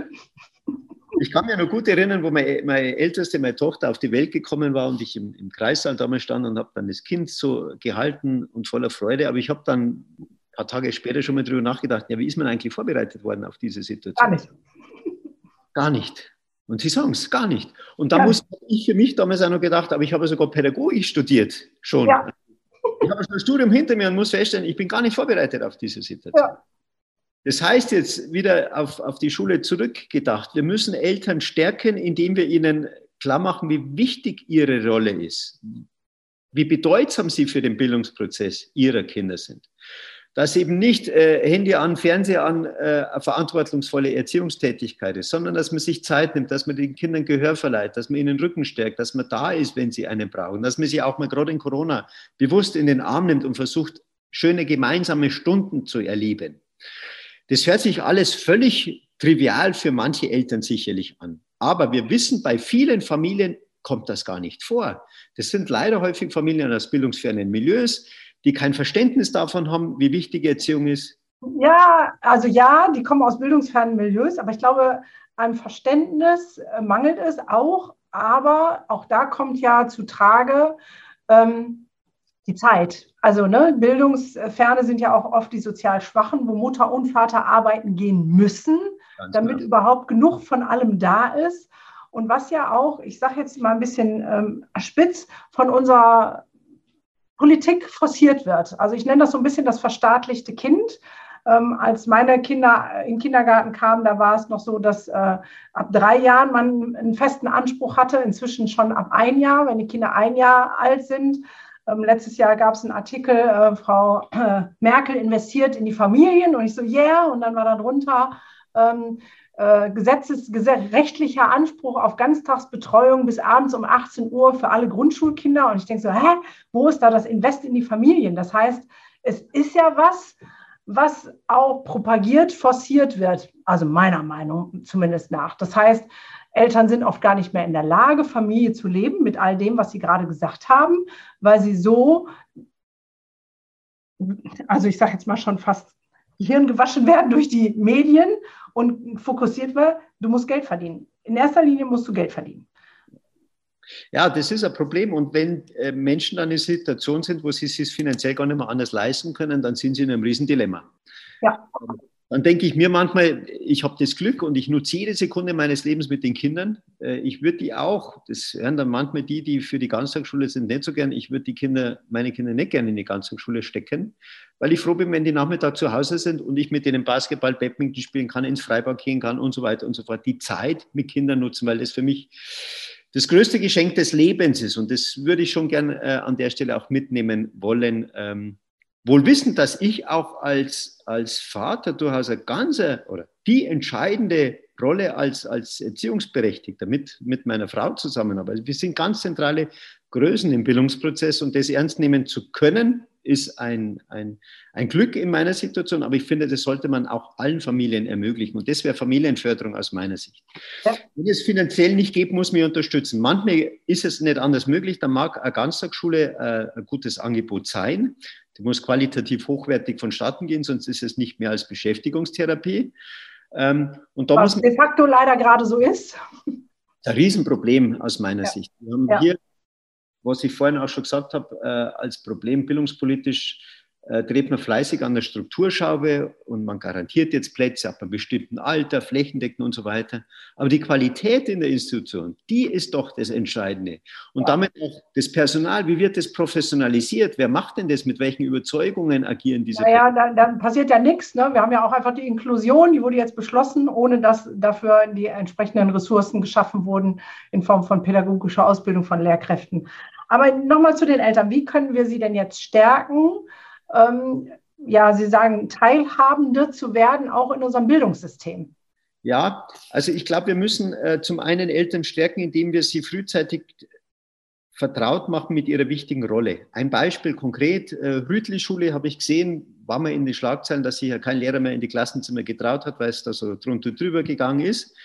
Ich kann mich noch gut erinnern, wo meine, meine älteste, meine Tochter auf die Welt gekommen war und ich im, im Kreissaal damals stand und habe dann das Kind so gehalten und voller Freude. Aber ich habe dann paar Tage später schon mal drüber nachgedacht, ja, wie ist man eigentlich vorbereitet worden auf diese Situation? Gar nicht. Gar nicht. Und Sie sagen es, gar nicht. Und da ja. muss ich für mich damals auch noch gedacht, aber ich habe sogar Pädagogik studiert schon. Ja. Ich habe schon ein Studium hinter mir und muss feststellen, ich bin gar nicht vorbereitet auf diese Situation. Ja. Das heißt jetzt wieder auf, auf die Schule zurückgedacht, wir müssen Eltern stärken, indem wir ihnen klar machen, wie wichtig ihre Rolle ist, wie bedeutsam sie für den Bildungsprozess ihrer Kinder sind. Dass eben nicht äh, Handy an, Fernseher an, äh, verantwortungsvolle Erziehungstätigkeit ist, sondern dass man sich Zeit nimmt, dass man den Kindern Gehör verleiht, dass man ihnen den Rücken stärkt, dass man da ist, wenn sie einen brauchen, dass man sie auch mal gerade in Corona bewusst in den Arm nimmt und versucht, schöne gemeinsame Stunden zu erleben. Das hört sich alles völlig trivial für manche Eltern sicherlich an. Aber wir wissen, bei vielen Familien kommt das gar nicht vor. Das sind leider häufig Familien aus bildungsfernen Milieus, die kein Verständnis davon haben, wie wichtig Erziehung ist. Ja, also ja, die kommen aus bildungsfernen Milieus, aber ich glaube, an Verständnis äh, mangelt es auch. Aber auch da kommt ja zu Trage ähm, die Zeit. Also ne, Bildungsferne sind ja auch oft die sozial Schwachen, wo Mutter und Vater arbeiten gehen müssen, Ganz damit genau. überhaupt genug von allem da ist. Und was ja auch, ich sage jetzt mal ein bisschen ähm, spitz, von unserer Politik forciert wird. Also ich nenne das so ein bisschen das verstaatlichte Kind. Ähm, als meine Kinder in den Kindergarten kamen, da war es noch so, dass äh, ab drei Jahren man einen festen Anspruch hatte, inzwischen schon ab ein Jahr, wenn die Kinder ein Jahr alt sind. Ähm, letztes Jahr gab es einen Artikel, äh, Frau äh, Merkel investiert in die Familien und ich so, yeah, und dann war da drunter, ähm, äh, rechtlicher Anspruch auf Ganztagsbetreuung bis abends um 18 Uhr für alle Grundschulkinder. Und ich denke so, hä, wo ist da das Invest in die Familien? Das heißt, es ist ja was, was auch propagiert, forciert wird, also meiner Meinung zumindest nach. Das heißt, Eltern sind oft gar nicht mehr in der Lage, Familie zu leben mit all dem, was Sie gerade gesagt haben, weil sie so, also ich sage jetzt mal schon fast Hirn gewaschen werden durch die Medien und fokussiert wird, du musst Geld verdienen. In erster Linie musst du Geld verdienen. Ja, das ist ein Problem. Und wenn äh, Menschen dann in einer Situation sind, wo sie es sich finanziell gar nicht mehr anders leisten können, dann sind sie in einem Riesendilemma. Ja. Dann denke ich mir manchmal, ich habe das Glück und ich nutze jede Sekunde meines Lebens mit den Kindern. Äh, ich würde die auch, das hören dann manchmal die, die für die Ganztagsschule sind, nicht so gern. Ich würde die Kinder, meine Kinder nicht gerne in die Ganztagsschule stecken, weil ich froh bin, wenn die Nachmittag zu Hause sind und ich mit denen Basketball, Badminton spielen kann, ins Freibad gehen kann und so weiter und so fort. Die Zeit mit Kindern nutzen, weil das für mich das größte Geschenk des Lebens ist. Und das würde ich schon gern äh, an der Stelle auch mitnehmen wollen. Ähm, wohl wissend, dass ich auch als, als Vater durchaus eine ganze oder die entscheidende Rolle als, als Erziehungsberechtigter mit, mit meiner Frau zusammen habe. Also wir sind ganz zentrale Größen im Bildungsprozess und das ernst nehmen zu können, ist ein, ein, ein Glück in meiner Situation, aber ich finde, das sollte man auch allen Familien ermöglichen. Und das wäre Familienförderung aus meiner Sicht. Ja. Wenn es finanziell nicht geht, muss man unterstützen. Manchmal ist es nicht anders möglich, dann mag eine Ganztagsschule äh, ein gutes Angebot sein. Die muss qualitativ hochwertig vonstatten gehen, sonst ist es nicht mehr als Beschäftigungstherapie. Ähm, und da Was muss de facto leider gerade so ist. Ein Riesenproblem aus meiner ja. Sicht. Wir haben ja. hier was ich vorhin auch schon gesagt habe, äh, als Problem bildungspolitisch äh, dreht man fleißig an der Strukturschraube und man garantiert jetzt Plätze ab einem bestimmten Alter, flächendeckend und so weiter. Aber die Qualität in der Institution, die ist doch das Entscheidende. Und damit auch das Personal, wie wird das professionalisiert? Wer macht denn das? Mit welchen Überzeugungen agieren diese? Naja, da, da passiert ja nichts. Ne? Wir haben ja auch einfach die Inklusion, die wurde jetzt beschlossen, ohne dass dafür die entsprechenden Ressourcen geschaffen wurden in Form von pädagogischer Ausbildung von Lehrkräften. Aber nochmal zu den Eltern. Wie können wir sie denn jetzt stärken? Ähm, ja, Sie sagen, Teilhabende zu werden, auch in unserem Bildungssystem. Ja, also ich glaube, wir müssen äh, zum einen Eltern stärken, indem wir sie frühzeitig vertraut machen mit ihrer wichtigen Rolle. Ein Beispiel konkret, äh, Rütli-Schule habe ich gesehen, war mal in die Schlagzeilen, dass sich ja kein Lehrer mehr in die Klassenzimmer getraut hat, weil es da so drunter drüber gegangen ist.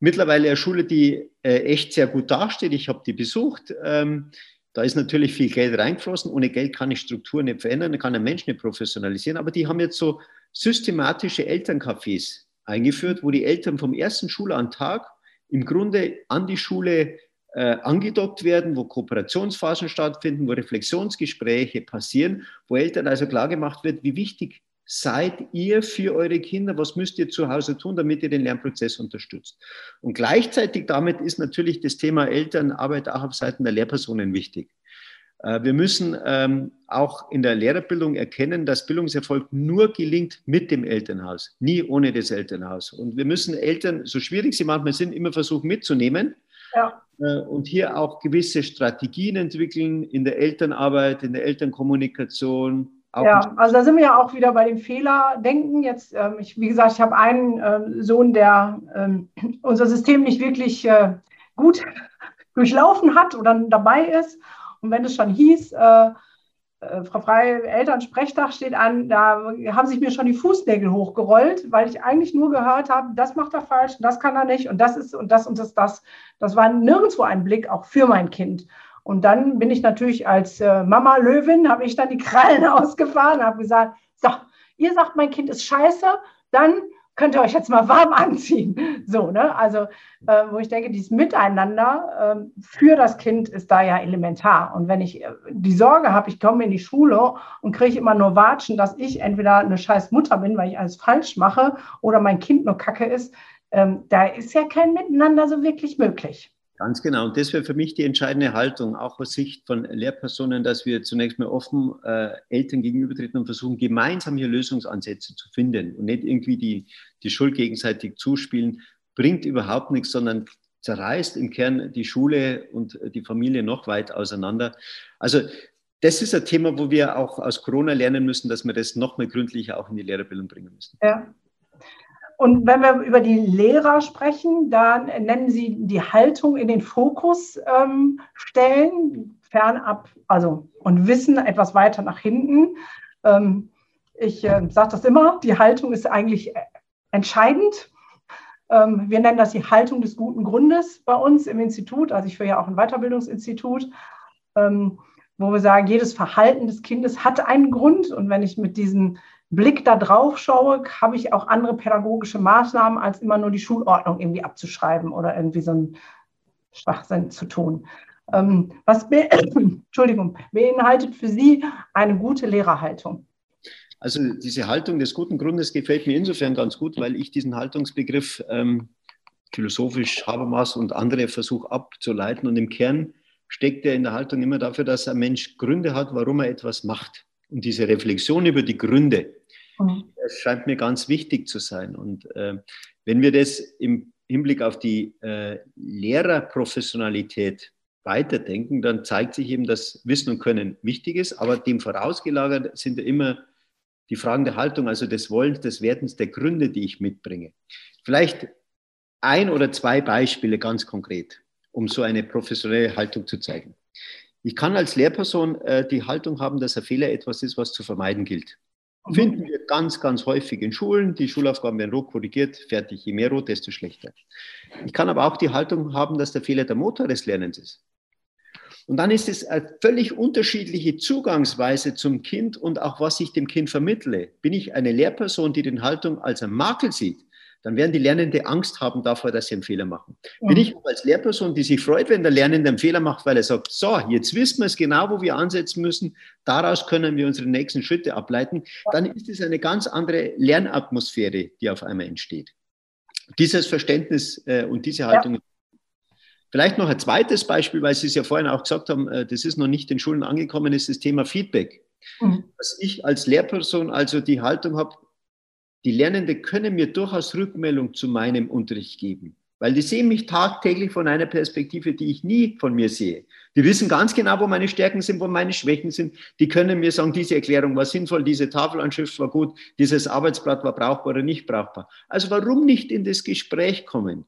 Mittlerweile eine Schule, die äh, echt sehr gut dasteht. Ich habe die besucht. Ähm, da ist natürlich viel Geld reingeflossen. Ohne Geld kann ich Strukturen nicht verändern, kann ein Mensch nicht professionalisieren. Aber die haben jetzt so systematische Elterncafés eingeführt, wo die Eltern vom ersten Schulantag im Grunde an die Schule äh, angedockt werden, wo Kooperationsphasen stattfinden, wo Reflexionsgespräche passieren, wo Eltern also klar gemacht wird, wie wichtig seid ihr für eure Kinder? Was müsst ihr zu Hause tun, damit ihr den Lernprozess unterstützt? Und gleichzeitig damit ist natürlich das Thema Elternarbeit auch auf Seiten der Lehrpersonen wichtig. Äh, wir müssen ähm, auch in der Lehrerbildung erkennen, dass Bildungserfolg nur gelingt mit dem Elternhaus, nie ohne das Elternhaus. Und wir müssen Eltern, so schwierig sie manchmal sind, immer versuchen mitzunehmen. Ja. äh, und hier auch gewisse Strategien entwickeln in der Elternarbeit, in der Elternkommunikation. Ja, also da sind wir ja auch wieder bei dem Fehlerdenken. Jetzt, ähm, ich, wie gesagt, ich habe einen ähm, Sohn, der ähm, unser System nicht wirklich äh, gut durchlaufen hat oder dabei ist. Und wenn es schon hieß, äh, äh, Frau Frei, Elternsprechtag steht an, da haben sich mir schon die Fußnägel hochgerollt, weil ich eigentlich nur gehört habe, das macht er falsch, das kann er nicht und das ist und das und das, das. Das war nirgendwo ein Blick, auch für mein Kind. Und dann bin ich natürlich als äh, Mama Löwin, habe ich dann die Krallen ausgefahren, habe gesagt, so, ihr sagt, mein Kind ist scheiße, dann könnt ihr euch jetzt mal warm anziehen. So, ne? Also, äh, wo ich denke, dieses Miteinander äh, für das Kind ist da ja elementar. Und wenn ich äh, die Sorge habe, ich komme in die Schule und kriege immer nur Watschen, dass ich entweder eine scheiß Mutter bin, weil ich alles falsch mache, oder mein Kind nur kacke ist, ähm, da ist ja kein Miteinander so wirklich möglich. Ganz genau. Und das wäre für mich die entscheidende Haltung, auch aus Sicht von Lehrpersonen, dass wir zunächst mal offen äh, Eltern gegenübertreten und versuchen, gemeinsam hier Lösungsansätze zu finden und nicht irgendwie die, die Schuld gegenseitig zuspielen, bringt überhaupt nichts, sondern zerreißt im Kern die Schule und die Familie noch weit auseinander. Also das ist ein Thema, wo wir auch aus Corona lernen müssen, dass wir das noch mal gründlicher auch in die Lehrerbildung bringen müssen. Ja, und wenn wir über die Lehrer sprechen, dann nennen Sie die Haltung in den Fokus ähm, stellen, fernab, also und Wissen etwas weiter nach hinten. Ähm, ich äh, sage das immer, die Haltung ist eigentlich äh, entscheidend. Ähm, wir nennen das die Haltung des guten Grundes bei uns im Institut. Also ich führe ja auch ein Weiterbildungsinstitut, ähm, wo wir sagen, jedes Verhalten des Kindes hat einen Grund. Und wenn ich mit diesen Blick da drauf schaue, habe ich auch andere pädagogische Maßnahmen, als immer nur die Schulordnung irgendwie abzuschreiben oder irgendwie so ein Schwachsinn zu tun. Ähm, was be Entschuldigung, beinhaltet für Sie eine gute Lehrerhaltung? Also diese Haltung des guten Grundes gefällt mir insofern ganz gut, weil ich diesen Haltungsbegriff ähm, philosophisch Habermas und andere versuche abzuleiten. Und im Kern steckt er in der Haltung immer dafür, dass ein Mensch Gründe hat, warum er etwas macht. Und diese Reflexion über die Gründe. Das scheint mir ganz wichtig zu sein. Und äh, wenn wir das im Hinblick auf die äh, Lehrerprofessionalität weiterdenken, dann zeigt sich eben, dass Wissen und Können wichtig ist, aber dem vorausgelagert sind ja immer die Fragen der Haltung, also des Wollens, des Wertens, der Gründe, die ich mitbringe. Vielleicht ein oder zwei Beispiele ganz konkret, um so eine professionelle Haltung zu zeigen. Ich kann als Lehrperson äh, die Haltung haben, dass ein Fehler etwas ist, was zu vermeiden gilt. Mhm. Finden wir ganz, ganz häufig in Schulen. Die Schulaufgaben werden rot korrigiert, fertig. Je mehr rot, desto schlechter. Ich kann aber auch die Haltung haben, dass der Fehler der Motor des Lernens ist. Und dann ist es eine völlig unterschiedliche Zugangsweise zum Kind und auch was ich dem Kind vermittle. Bin ich eine Lehrperson, die den Haltung als ein Makel sieht? Dann werden die Lernende Angst haben davor, dass sie einen Fehler machen. Ja. Bin ich als Lehrperson, die sich freut, wenn der Lernende einen Fehler macht, weil er sagt, so, jetzt wissen wir es genau, wo wir ansetzen müssen, daraus können wir unsere nächsten Schritte ableiten, dann ist es eine ganz andere Lernatmosphäre, die auf einmal entsteht. Dieses Verständnis äh, und diese Haltung. Ja. Vielleicht noch ein zweites Beispiel, weil Sie es ja vorhin auch gesagt haben, äh, das ist noch nicht in Schulen angekommen, ist das Thema Feedback. Mhm. Dass ich als Lehrperson also die Haltung habe, die Lernenden können mir durchaus Rückmeldung zu meinem Unterricht geben, weil die sehen mich tagtäglich von einer Perspektive, die ich nie von mir sehe. Die wissen ganz genau, wo meine Stärken sind, wo meine Schwächen sind. Die können mir sagen, diese Erklärung war sinnvoll, diese Tafelanschrift war gut, dieses Arbeitsblatt war brauchbar oder nicht brauchbar. Also warum nicht in das Gespräch kommen?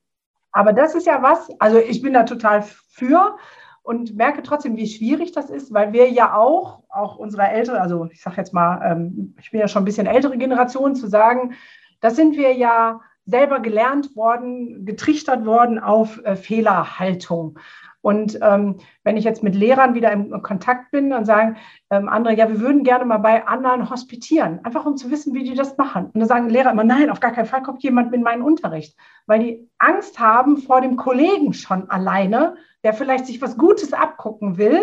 Aber das ist ja was, also ich bin da total für, und merke trotzdem, wie schwierig das ist, weil wir ja auch, auch unsere ältere, also ich sage jetzt mal, ähm, ich bin ja schon ein bisschen ältere Generation, zu sagen, das sind wir ja selber gelernt worden, getrichtert worden auf äh, Fehlerhaltung. Und ähm, wenn ich jetzt mit Lehrern wieder im Kontakt bin und sagen, ähm, andere, ja, wir würden gerne mal bei anderen hospitieren, einfach um zu wissen, wie die das machen. Und dann sagen Lehrer immer, nein, auf gar keinen Fall kommt jemand in meinen Unterricht, weil die Angst haben vor dem Kollegen schon alleine, der vielleicht sich was Gutes abgucken will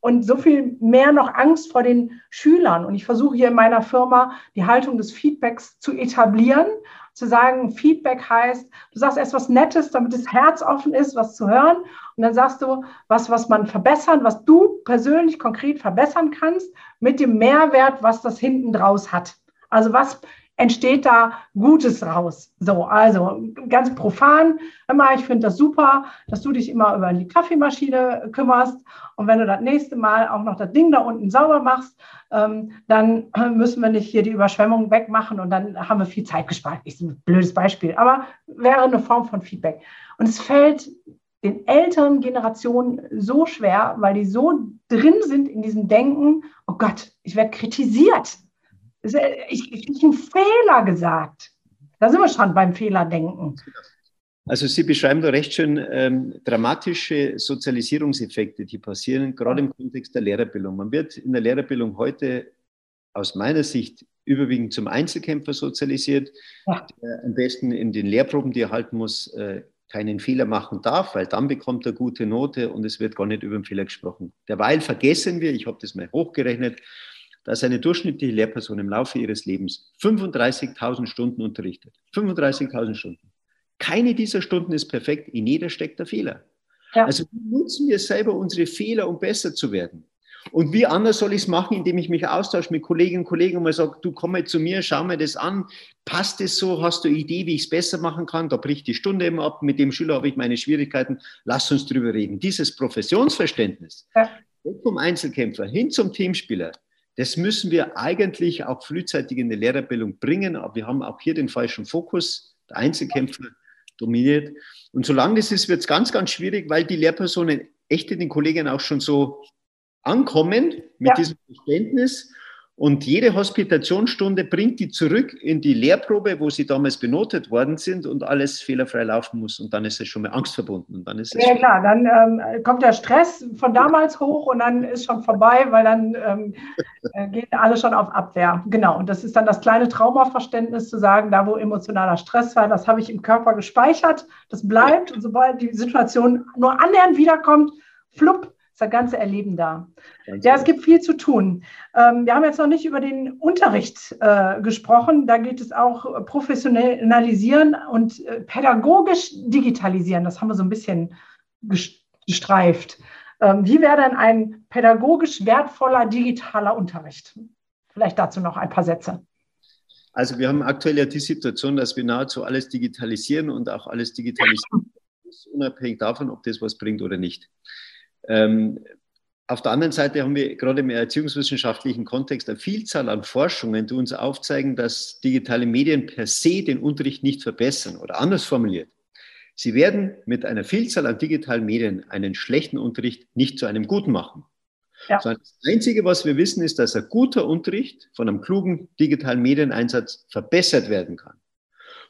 und so viel mehr noch Angst vor den Schülern. Und ich versuche hier in meiner Firma die Haltung des Feedbacks zu etablieren zu sagen, Feedback heißt, du sagst erst was Nettes, damit das Herz offen ist, was zu hören. Und dann sagst du was, was man verbessern, was du persönlich konkret verbessern kannst, mit dem Mehrwert, was das hinten draus hat. Also was entsteht da Gutes raus. So, also ganz profan, immer, ich finde das super, dass du dich immer über die Kaffeemaschine kümmerst und wenn du das nächste Mal auch noch das Ding da unten sauber machst, ähm, dann müssen wir nicht hier die Überschwemmung wegmachen und dann haben wir viel Zeit gespart. Ist ein blödes Beispiel, aber wäre eine Form von Feedback. Und es fällt den älteren Generationen so schwer, weil die so drin sind in diesem Denken, oh Gott, ich werde kritisiert. Ich, ich, einen Fehler gesagt. Da sind wir schon beim Fehlerdenken. Also Sie beschreiben da recht schön ähm, dramatische Sozialisierungseffekte, die passieren, gerade im Kontext der Lehrerbildung. Man wird in der Lehrerbildung heute aus meiner Sicht überwiegend zum Einzelkämpfer sozialisiert, ja. der am besten in den Lehrproben, die er halten muss, äh, keinen Fehler machen darf, weil dann bekommt er gute Note und es wird gar nicht über den Fehler gesprochen. Derweil vergessen wir, ich habe das mal hochgerechnet, dass eine durchschnittliche Lehrperson im Laufe ihres Lebens 35.000 Stunden unterrichtet. 35.000 Stunden. Keine dieser Stunden ist perfekt, in jeder steckt der Fehler. Ja. Also nutzen wir selber unsere Fehler, um besser zu werden. Und wie anders soll ich es machen, indem ich mich austausche mit Kolleginnen und Kollegen und mal sage, du komm mal zu mir, schau mir das an, passt es so, hast du eine Idee, wie ich es besser machen kann? Da bricht die Stunde immer ab, mit dem Schüler habe ich meine Schwierigkeiten, lass uns drüber reden. Dieses Professionsverständnis, ja. vom Einzelkämpfer hin zum Teamspieler, das müssen wir eigentlich auch frühzeitig in der Lehrerbildung bringen, aber wir haben auch hier den falschen Fokus. Der Einzelkämpfer dominiert. Und solange das ist, wird es ganz, ganz schwierig, weil die Lehrpersonen echt in den Kollegen auch schon so ankommen mit ja. diesem Verständnis. Und jede Hospitationsstunde bringt die zurück in die Lehrprobe, wo sie damals benotet worden sind und alles fehlerfrei laufen muss. Und dann ist es schon mit Angst verbunden. Und dann ist es ja, klar, dann ähm, kommt der Stress von damals hoch und dann ist schon vorbei, weil dann ähm, äh, gehen alle schon auf Abwehr. Genau. Und das ist dann das kleine Traumaverständnis zu sagen, da wo emotionaler Stress war, das habe ich im Körper gespeichert, das bleibt. Und sobald die Situation nur annähernd wiederkommt, flupp, das ganze Erleben da. Ganz ja, es gibt viel zu tun. Ähm, wir haben jetzt noch nicht über den Unterricht äh, gesprochen. Da geht es auch professionalisieren und äh, pädagogisch digitalisieren. Das haben wir so ein bisschen gestreift. Ähm, wie wäre denn ein pädagogisch wertvoller digitaler Unterricht? Vielleicht dazu noch ein paar Sätze. Also wir haben aktuell ja die Situation, dass wir nahezu alles digitalisieren und auch alles digitalisieren, unabhängig davon, ob das was bringt oder nicht. Ähm, auf der anderen Seite haben wir gerade im erziehungswissenschaftlichen Kontext eine Vielzahl an Forschungen, die uns aufzeigen, dass digitale Medien per se den Unterricht nicht verbessern oder anders formuliert. Sie werden mit einer Vielzahl an digitalen Medien einen schlechten Unterricht nicht zu einem guten machen. Ja. Das Einzige, was wir wissen, ist, dass ein guter Unterricht von einem klugen digitalen Medieneinsatz verbessert werden kann.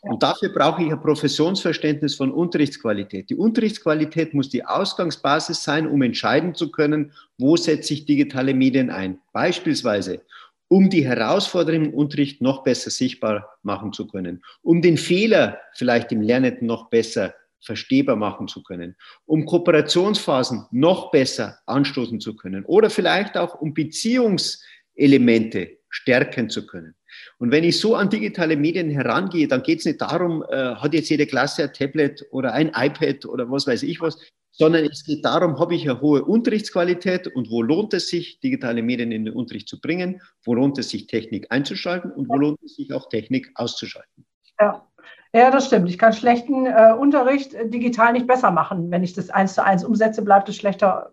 Und dafür brauche ich ein Professionsverständnis von Unterrichtsqualität. Die Unterrichtsqualität muss die Ausgangsbasis sein, um entscheiden zu können, wo setze ich digitale Medien ein. Beispielsweise, um die Herausforderungen im Unterricht noch besser sichtbar machen zu können, um den Fehler vielleicht im Lernenden noch besser verstehbar machen zu können, um Kooperationsphasen noch besser anstoßen zu können oder vielleicht auch um Beziehungselemente stärken zu können. Und wenn ich so an digitale Medien herangehe, dann geht es nicht darum, äh, hat jetzt jede Klasse ein Tablet oder ein iPad oder was weiß ich was, sondern es geht darum, habe ich eine hohe Unterrichtsqualität und wo lohnt es sich, digitale Medien in den Unterricht zu bringen, wo lohnt es sich, Technik einzuschalten und wo lohnt es sich auch, Technik auszuschalten. Ja. Ja, das stimmt. Ich kann schlechten äh, Unterricht äh, digital nicht besser machen. Wenn ich das eins zu eins umsetze, bleibt es schlechter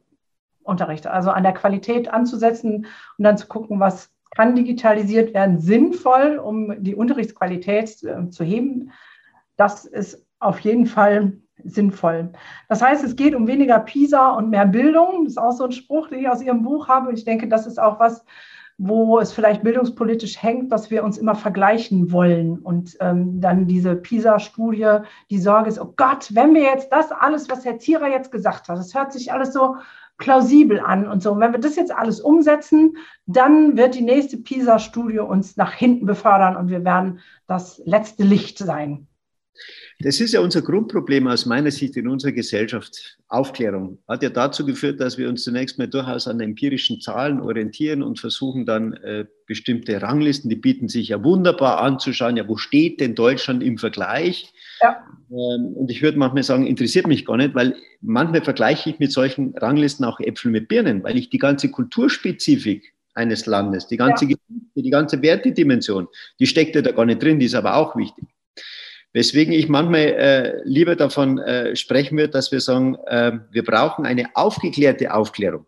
Unterricht. Also an der Qualität anzusetzen und dann zu gucken, was kann digitalisiert werden, sinnvoll, um die Unterrichtsqualität äh, zu heben. Das ist auf jeden Fall sinnvoll. Das heißt, es geht um weniger PISA und mehr Bildung. Das ist auch so ein Spruch, den ich aus Ihrem Buch habe. Und ich denke, das ist auch was, wo es vielleicht bildungspolitisch hängt, dass wir uns immer vergleichen wollen. Und ähm, dann diese PISA-Studie, die Sorge ist, oh Gott, wenn wir jetzt das alles, was Herr Zierer jetzt gesagt hat, das hört sich alles so plausibel an und so. Und wenn wir das jetzt alles umsetzen, dann wird die nächste PISA-Studie uns nach hinten befördern und wir werden das letzte Licht sein. Das ist ja unser Grundproblem aus meiner Sicht in unserer Gesellschaft. Aufklärung hat ja dazu geführt, dass wir uns zunächst mal durchaus an empirischen Zahlen orientieren und versuchen dann äh, bestimmte Ranglisten, die bieten sich ja wunderbar anzuschauen, ja, wo steht denn Deutschland im Vergleich? Ja. Ähm, und ich würde manchmal sagen, interessiert mich gar nicht, weil manchmal vergleiche ich mit solchen Ranglisten auch Äpfel mit Birnen, weil ich die ganze Kulturspezifik eines Landes, die ganze ja. Geschichte, die ganze Wertedimension, die steckt ja da gar nicht drin, die ist aber auch wichtig. Weswegen ich manchmal äh, lieber davon äh, sprechen würde, dass wir sagen, äh, wir brauchen eine aufgeklärte Aufklärung.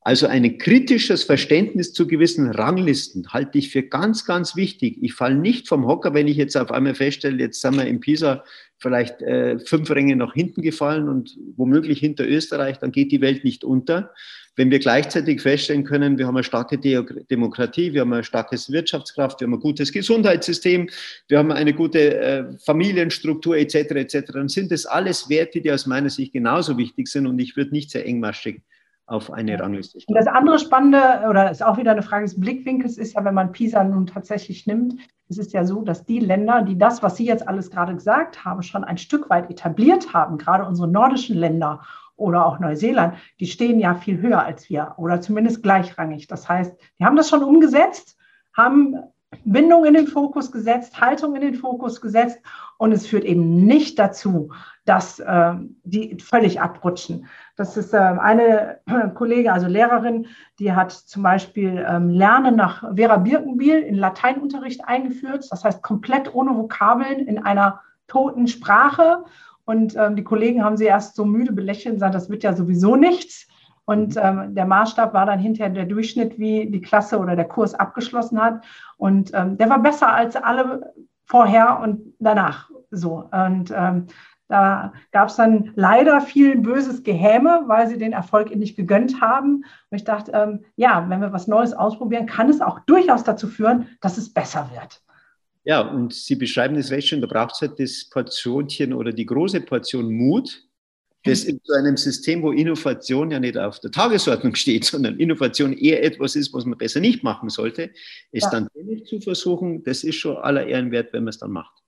Also ein kritisches Verständnis zu gewissen Ranglisten halte ich für ganz, ganz wichtig. Ich falle nicht vom Hocker, wenn ich jetzt auf einmal feststelle, jetzt sind wir in Pisa vielleicht äh, fünf Ränge nach hinten gefallen und womöglich hinter Österreich, dann geht die Welt nicht unter. Wenn wir gleichzeitig feststellen können, wir haben eine starke Demokratie, wir haben eine starke Wirtschaftskraft, wir haben ein gutes Gesundheitssystem, wir haben eine gute äh, Familienstruktur etc. etc., dann sind das alles Werte, die aus meiner Sicht genauso wichtig sind und ich würde nicht sehr engmaschig auf eine Rangliste. Und das andere Spannende, oder ist auch wieder eine Frage des Blickwinkels, ist ja, wenn man PISA nun tatsächlich nimmt, es ist ja so, dass die Länder, die das, was Sie jetzt alles gerade gesagt haben, schon ein Stück weit etabliert haben, gerade unsere nordischen Länder oder auch Neuseeland, die stehen ja viel höher als wir oder zumindest gleichrangig. Das heißt, die haben das schon umgesetzt, haben Bindung in den Fokus gesetzt, Haltung in den Fokus gesetzt und es führt eben nicht dazu, dass äh, die völlig abrutschen. Das ist äh, eine Kollegin, also Lehrerin, die hat zum Beispiel ähm, Lernen nach Vera Birkenbiel in Lateinunterricht eingeführt. Das heißt komplett ohne Vokabeln in einer toten Sprache. Und ähm, die Kollegen haben sie erst so müde belächelt und gesagt, das wird ja sowieso nichts. Und mhm. ähm, der Maßstab war dann hinterher der Durchschnitt, wie die Klasse oder der Kurs abgeschlossen hat. Und ähm, der war besser als alle vorher und danach so. Und ähm, da gab es dann leider viel böses Gehäme, weil sie den Erfolg ihnen nicht gegönnt haben. Und ich dachte, ähm, ja, wenn wir was Neues ausprobieren, kann es auch durchaus dazu führen, dass es besser wird. Ja, und Sie beschreiben es recht schön, da braucht es halt das Portionchen oder die große Portion Mut, das in so einem System, wo Innovation ja nicht auf der Tagesordnung steht, sondern Innovation eher etwas ist, was man besser nicht machen sollte, es ja. dann nicht zu versuchen, das ist schon aller Ehren wert, wenn man es dann macht.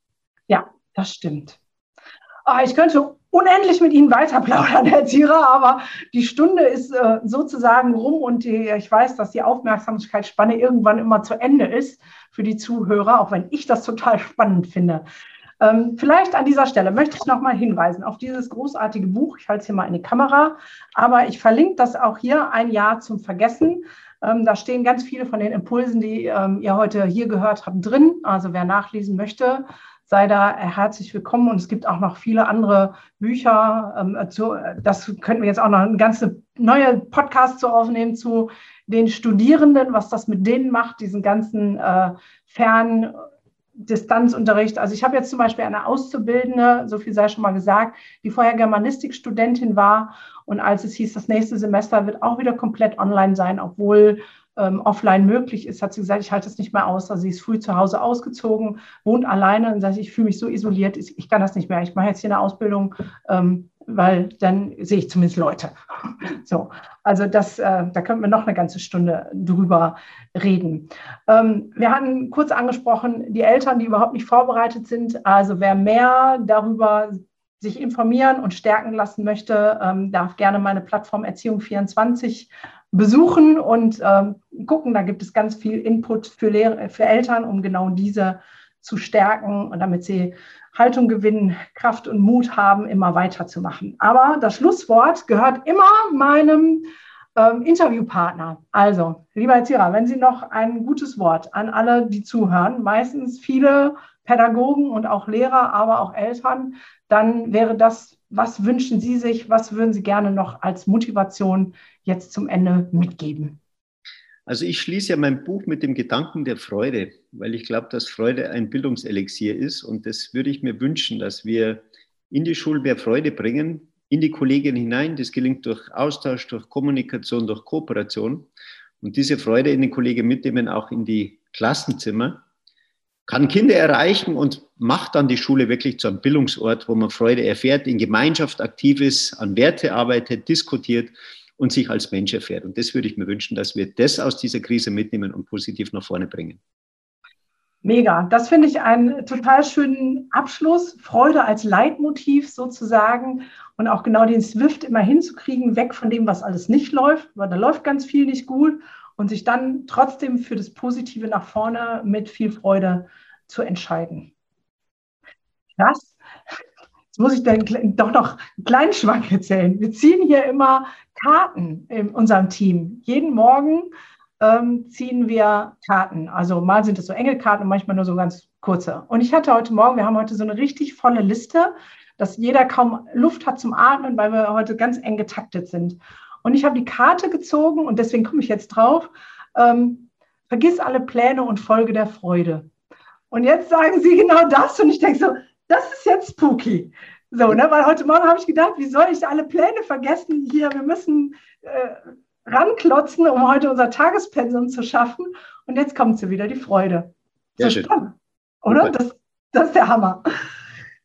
Ja, das stimmt. Oh, ich könnte unendlich mit Ihnen weiter plaudern, Herr Zierer, aber die Stunde ist äh, sozusagen rum und die, ich weiß, dass die Aufmerksamkeitsspanne irgendwann immer zu Ende ist für die Zuhörer, auch wenn ich das total spannend finde. Ähm, vielleicht an dieser Stelle möchte ich nochmal hinweisen auf dieses großartige Buch. Ich halte es hier mal in die Kamera, aber ich verlinke das auch hier, ein Jahr zum Vergessen. Ähm, da stehen ganz viele von den Impulsen, die ähm, ihr heute hier gehört habt, drin. Also wer nachlesen möchte, sei da herzlich willkommen. Und es gibt auch noch viele andere Bücher. Ähm, zu, das könnten wir jetzt auch noch eine ganze neue Podcast zu aufnehmen zu den Studierenden, was das mit denen macht, diesen ganzen äh, Fern- Distanzunterricht. Also ich habe jetzt zum Beispiel eine Auszubildende, so viel sei schon mal gesagt, die vorher Germanistikstudentin war und als es hieß, das nächste Semester wird auch wieder komplett online sein, obwohl ähm, offline möglich ist, hat sie gesagt, ich halte es nicht mehr aus. Also sie ist früh zu Hause ausgezogen, wohnt alleine und sagt, ich fühle mich so isoliert, ich kann das nicht mehr. Ich mache jetzt hier eine Ausbildung, ähm, weil dann sehe ich zumindest Leute. So, also das, äh, da könnten wir noch eine ganze Stunde drüber reden. Ähm, wir hatten kurz angesprochen, die Eltern, die überhaupt nicht vorbereitet sind. Also wer mehr darüber sich informieren und stärken lassen möchte, ähm, darf gerne meine Plattform Erziehung 24 besuchen und ähm, gucken. Da gibt es ganz viel Input für, Lehrer, für Eltern, um genau diese zu stärken und damit sie Haltung gewinnen, Kraft und Mut haben, immer weiterzumachen. Aber das Schlusswort gehört immer meinem ähm, Interviewpartner. Also, lieber Herr Zierer, wenn Sie noch ein gutes Wort an alle, die zuhören, meistens viele Pädagogen und auch Lehrer, aber auch Eltern, dann wäre das, was wünschen Sie sich, was würden Sie gerne noch als Motivation jetzt zum Ende mitgeben? Also ich schließe ja mein Buch mit dem Gedanken der Freude, weil ich glaube, dass Freude ein Bildungselixier ist und das würde ich mir wünschen, dass wir in die Schule mehr Freude bringen, in die Kolleginnen hinein. Das gelingt durch Austausch, durch Kommunikation, durch Kooperation und diese Freude in den Kollegen mitnehmen, auch in die Klassenzimmer, kann Kinder erreichen und macht dann die Schule wirklich zu einem Bildungsort, wo man Freude erfährt, in Gemeinschaft aktiv ist, an Werte arbeitet, diskutiert und sich als Mensch erfährt. Und das würde ich mir wünschen, dass wir das aus dieser Krise mitnehmen und positiv nach vorne bringen. Mega. Das finde ich einen total schönen Abschluss. Freude als Leitmotiv sozusagen und auch genau den Swift immer hinzukriegen, weg von dem, was alles nicht läuft, weil da läuft ganz viel nicht gut und sich dann trotzdem für das Positive nach vorne mit viel Freude zu entscheiden. Krass. Jetzt muss ich dann doch noch einen kleinen Schwank erzählen. Wir ziehen hier immer Karten in unserem Team. Jeden Morgen ähm, ziehen wir Karten. Also mal sind es so enge Karten und manchmal nur so ganz kurze. Und ich hatte heute Morgen, wir haben heute so eine richtig volle Liste, dass jeder kaum Luft hat zum Atmen, weil wir heute ganz eng getaktet sind. Und ich habe die Karte gezogen und deswegen komme ich jetzt drauf. Ähm, vergiss alle Pläne und Folge der Freude. Und jetzt sagen sie genau das und ich denke so, das ist jetzt spooky. So, ne? Weil heute Morgen habe ich gedacht, wie soll ich alle Pläne vergessen hier? Wir müssen äh, ranklotzen, um heute unser Tagespensum zu schaffen. Und jetzt kommt sie wieder, die Freude. Sehr schön. Spannend, oder? Das, das ist der Hammer.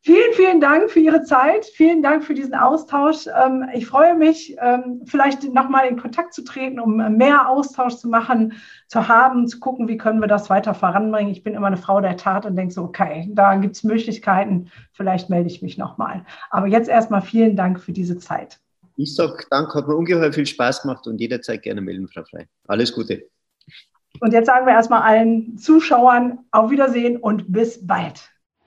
Vielen, vielen Dank für Ihre Zeit. Vielen Dank für diesen Austausch. Ähm, ich freue mich, ähm, vielleicht nochmal in Kontakt zu treten, um mehr Austausch zu machen, zu haben, zu gucken, wie können wir das weiter voranbringen. Ich bin immer eine Frau der Tat und denke so, okay, da gibt es Möglichkeiten. Vielleicht melde ich mich nochmal. Aber jetzt erstmal vielen Dank für diese Zeit. Ich sage Dank, hat mir ungeheuer viel Spaß gemacht und jederzeit gerne melden, Frau Frei. Alles Gute. Und jetzt sagen wir erstmal allen Zuschauern auf Wiedersehen und bis bald.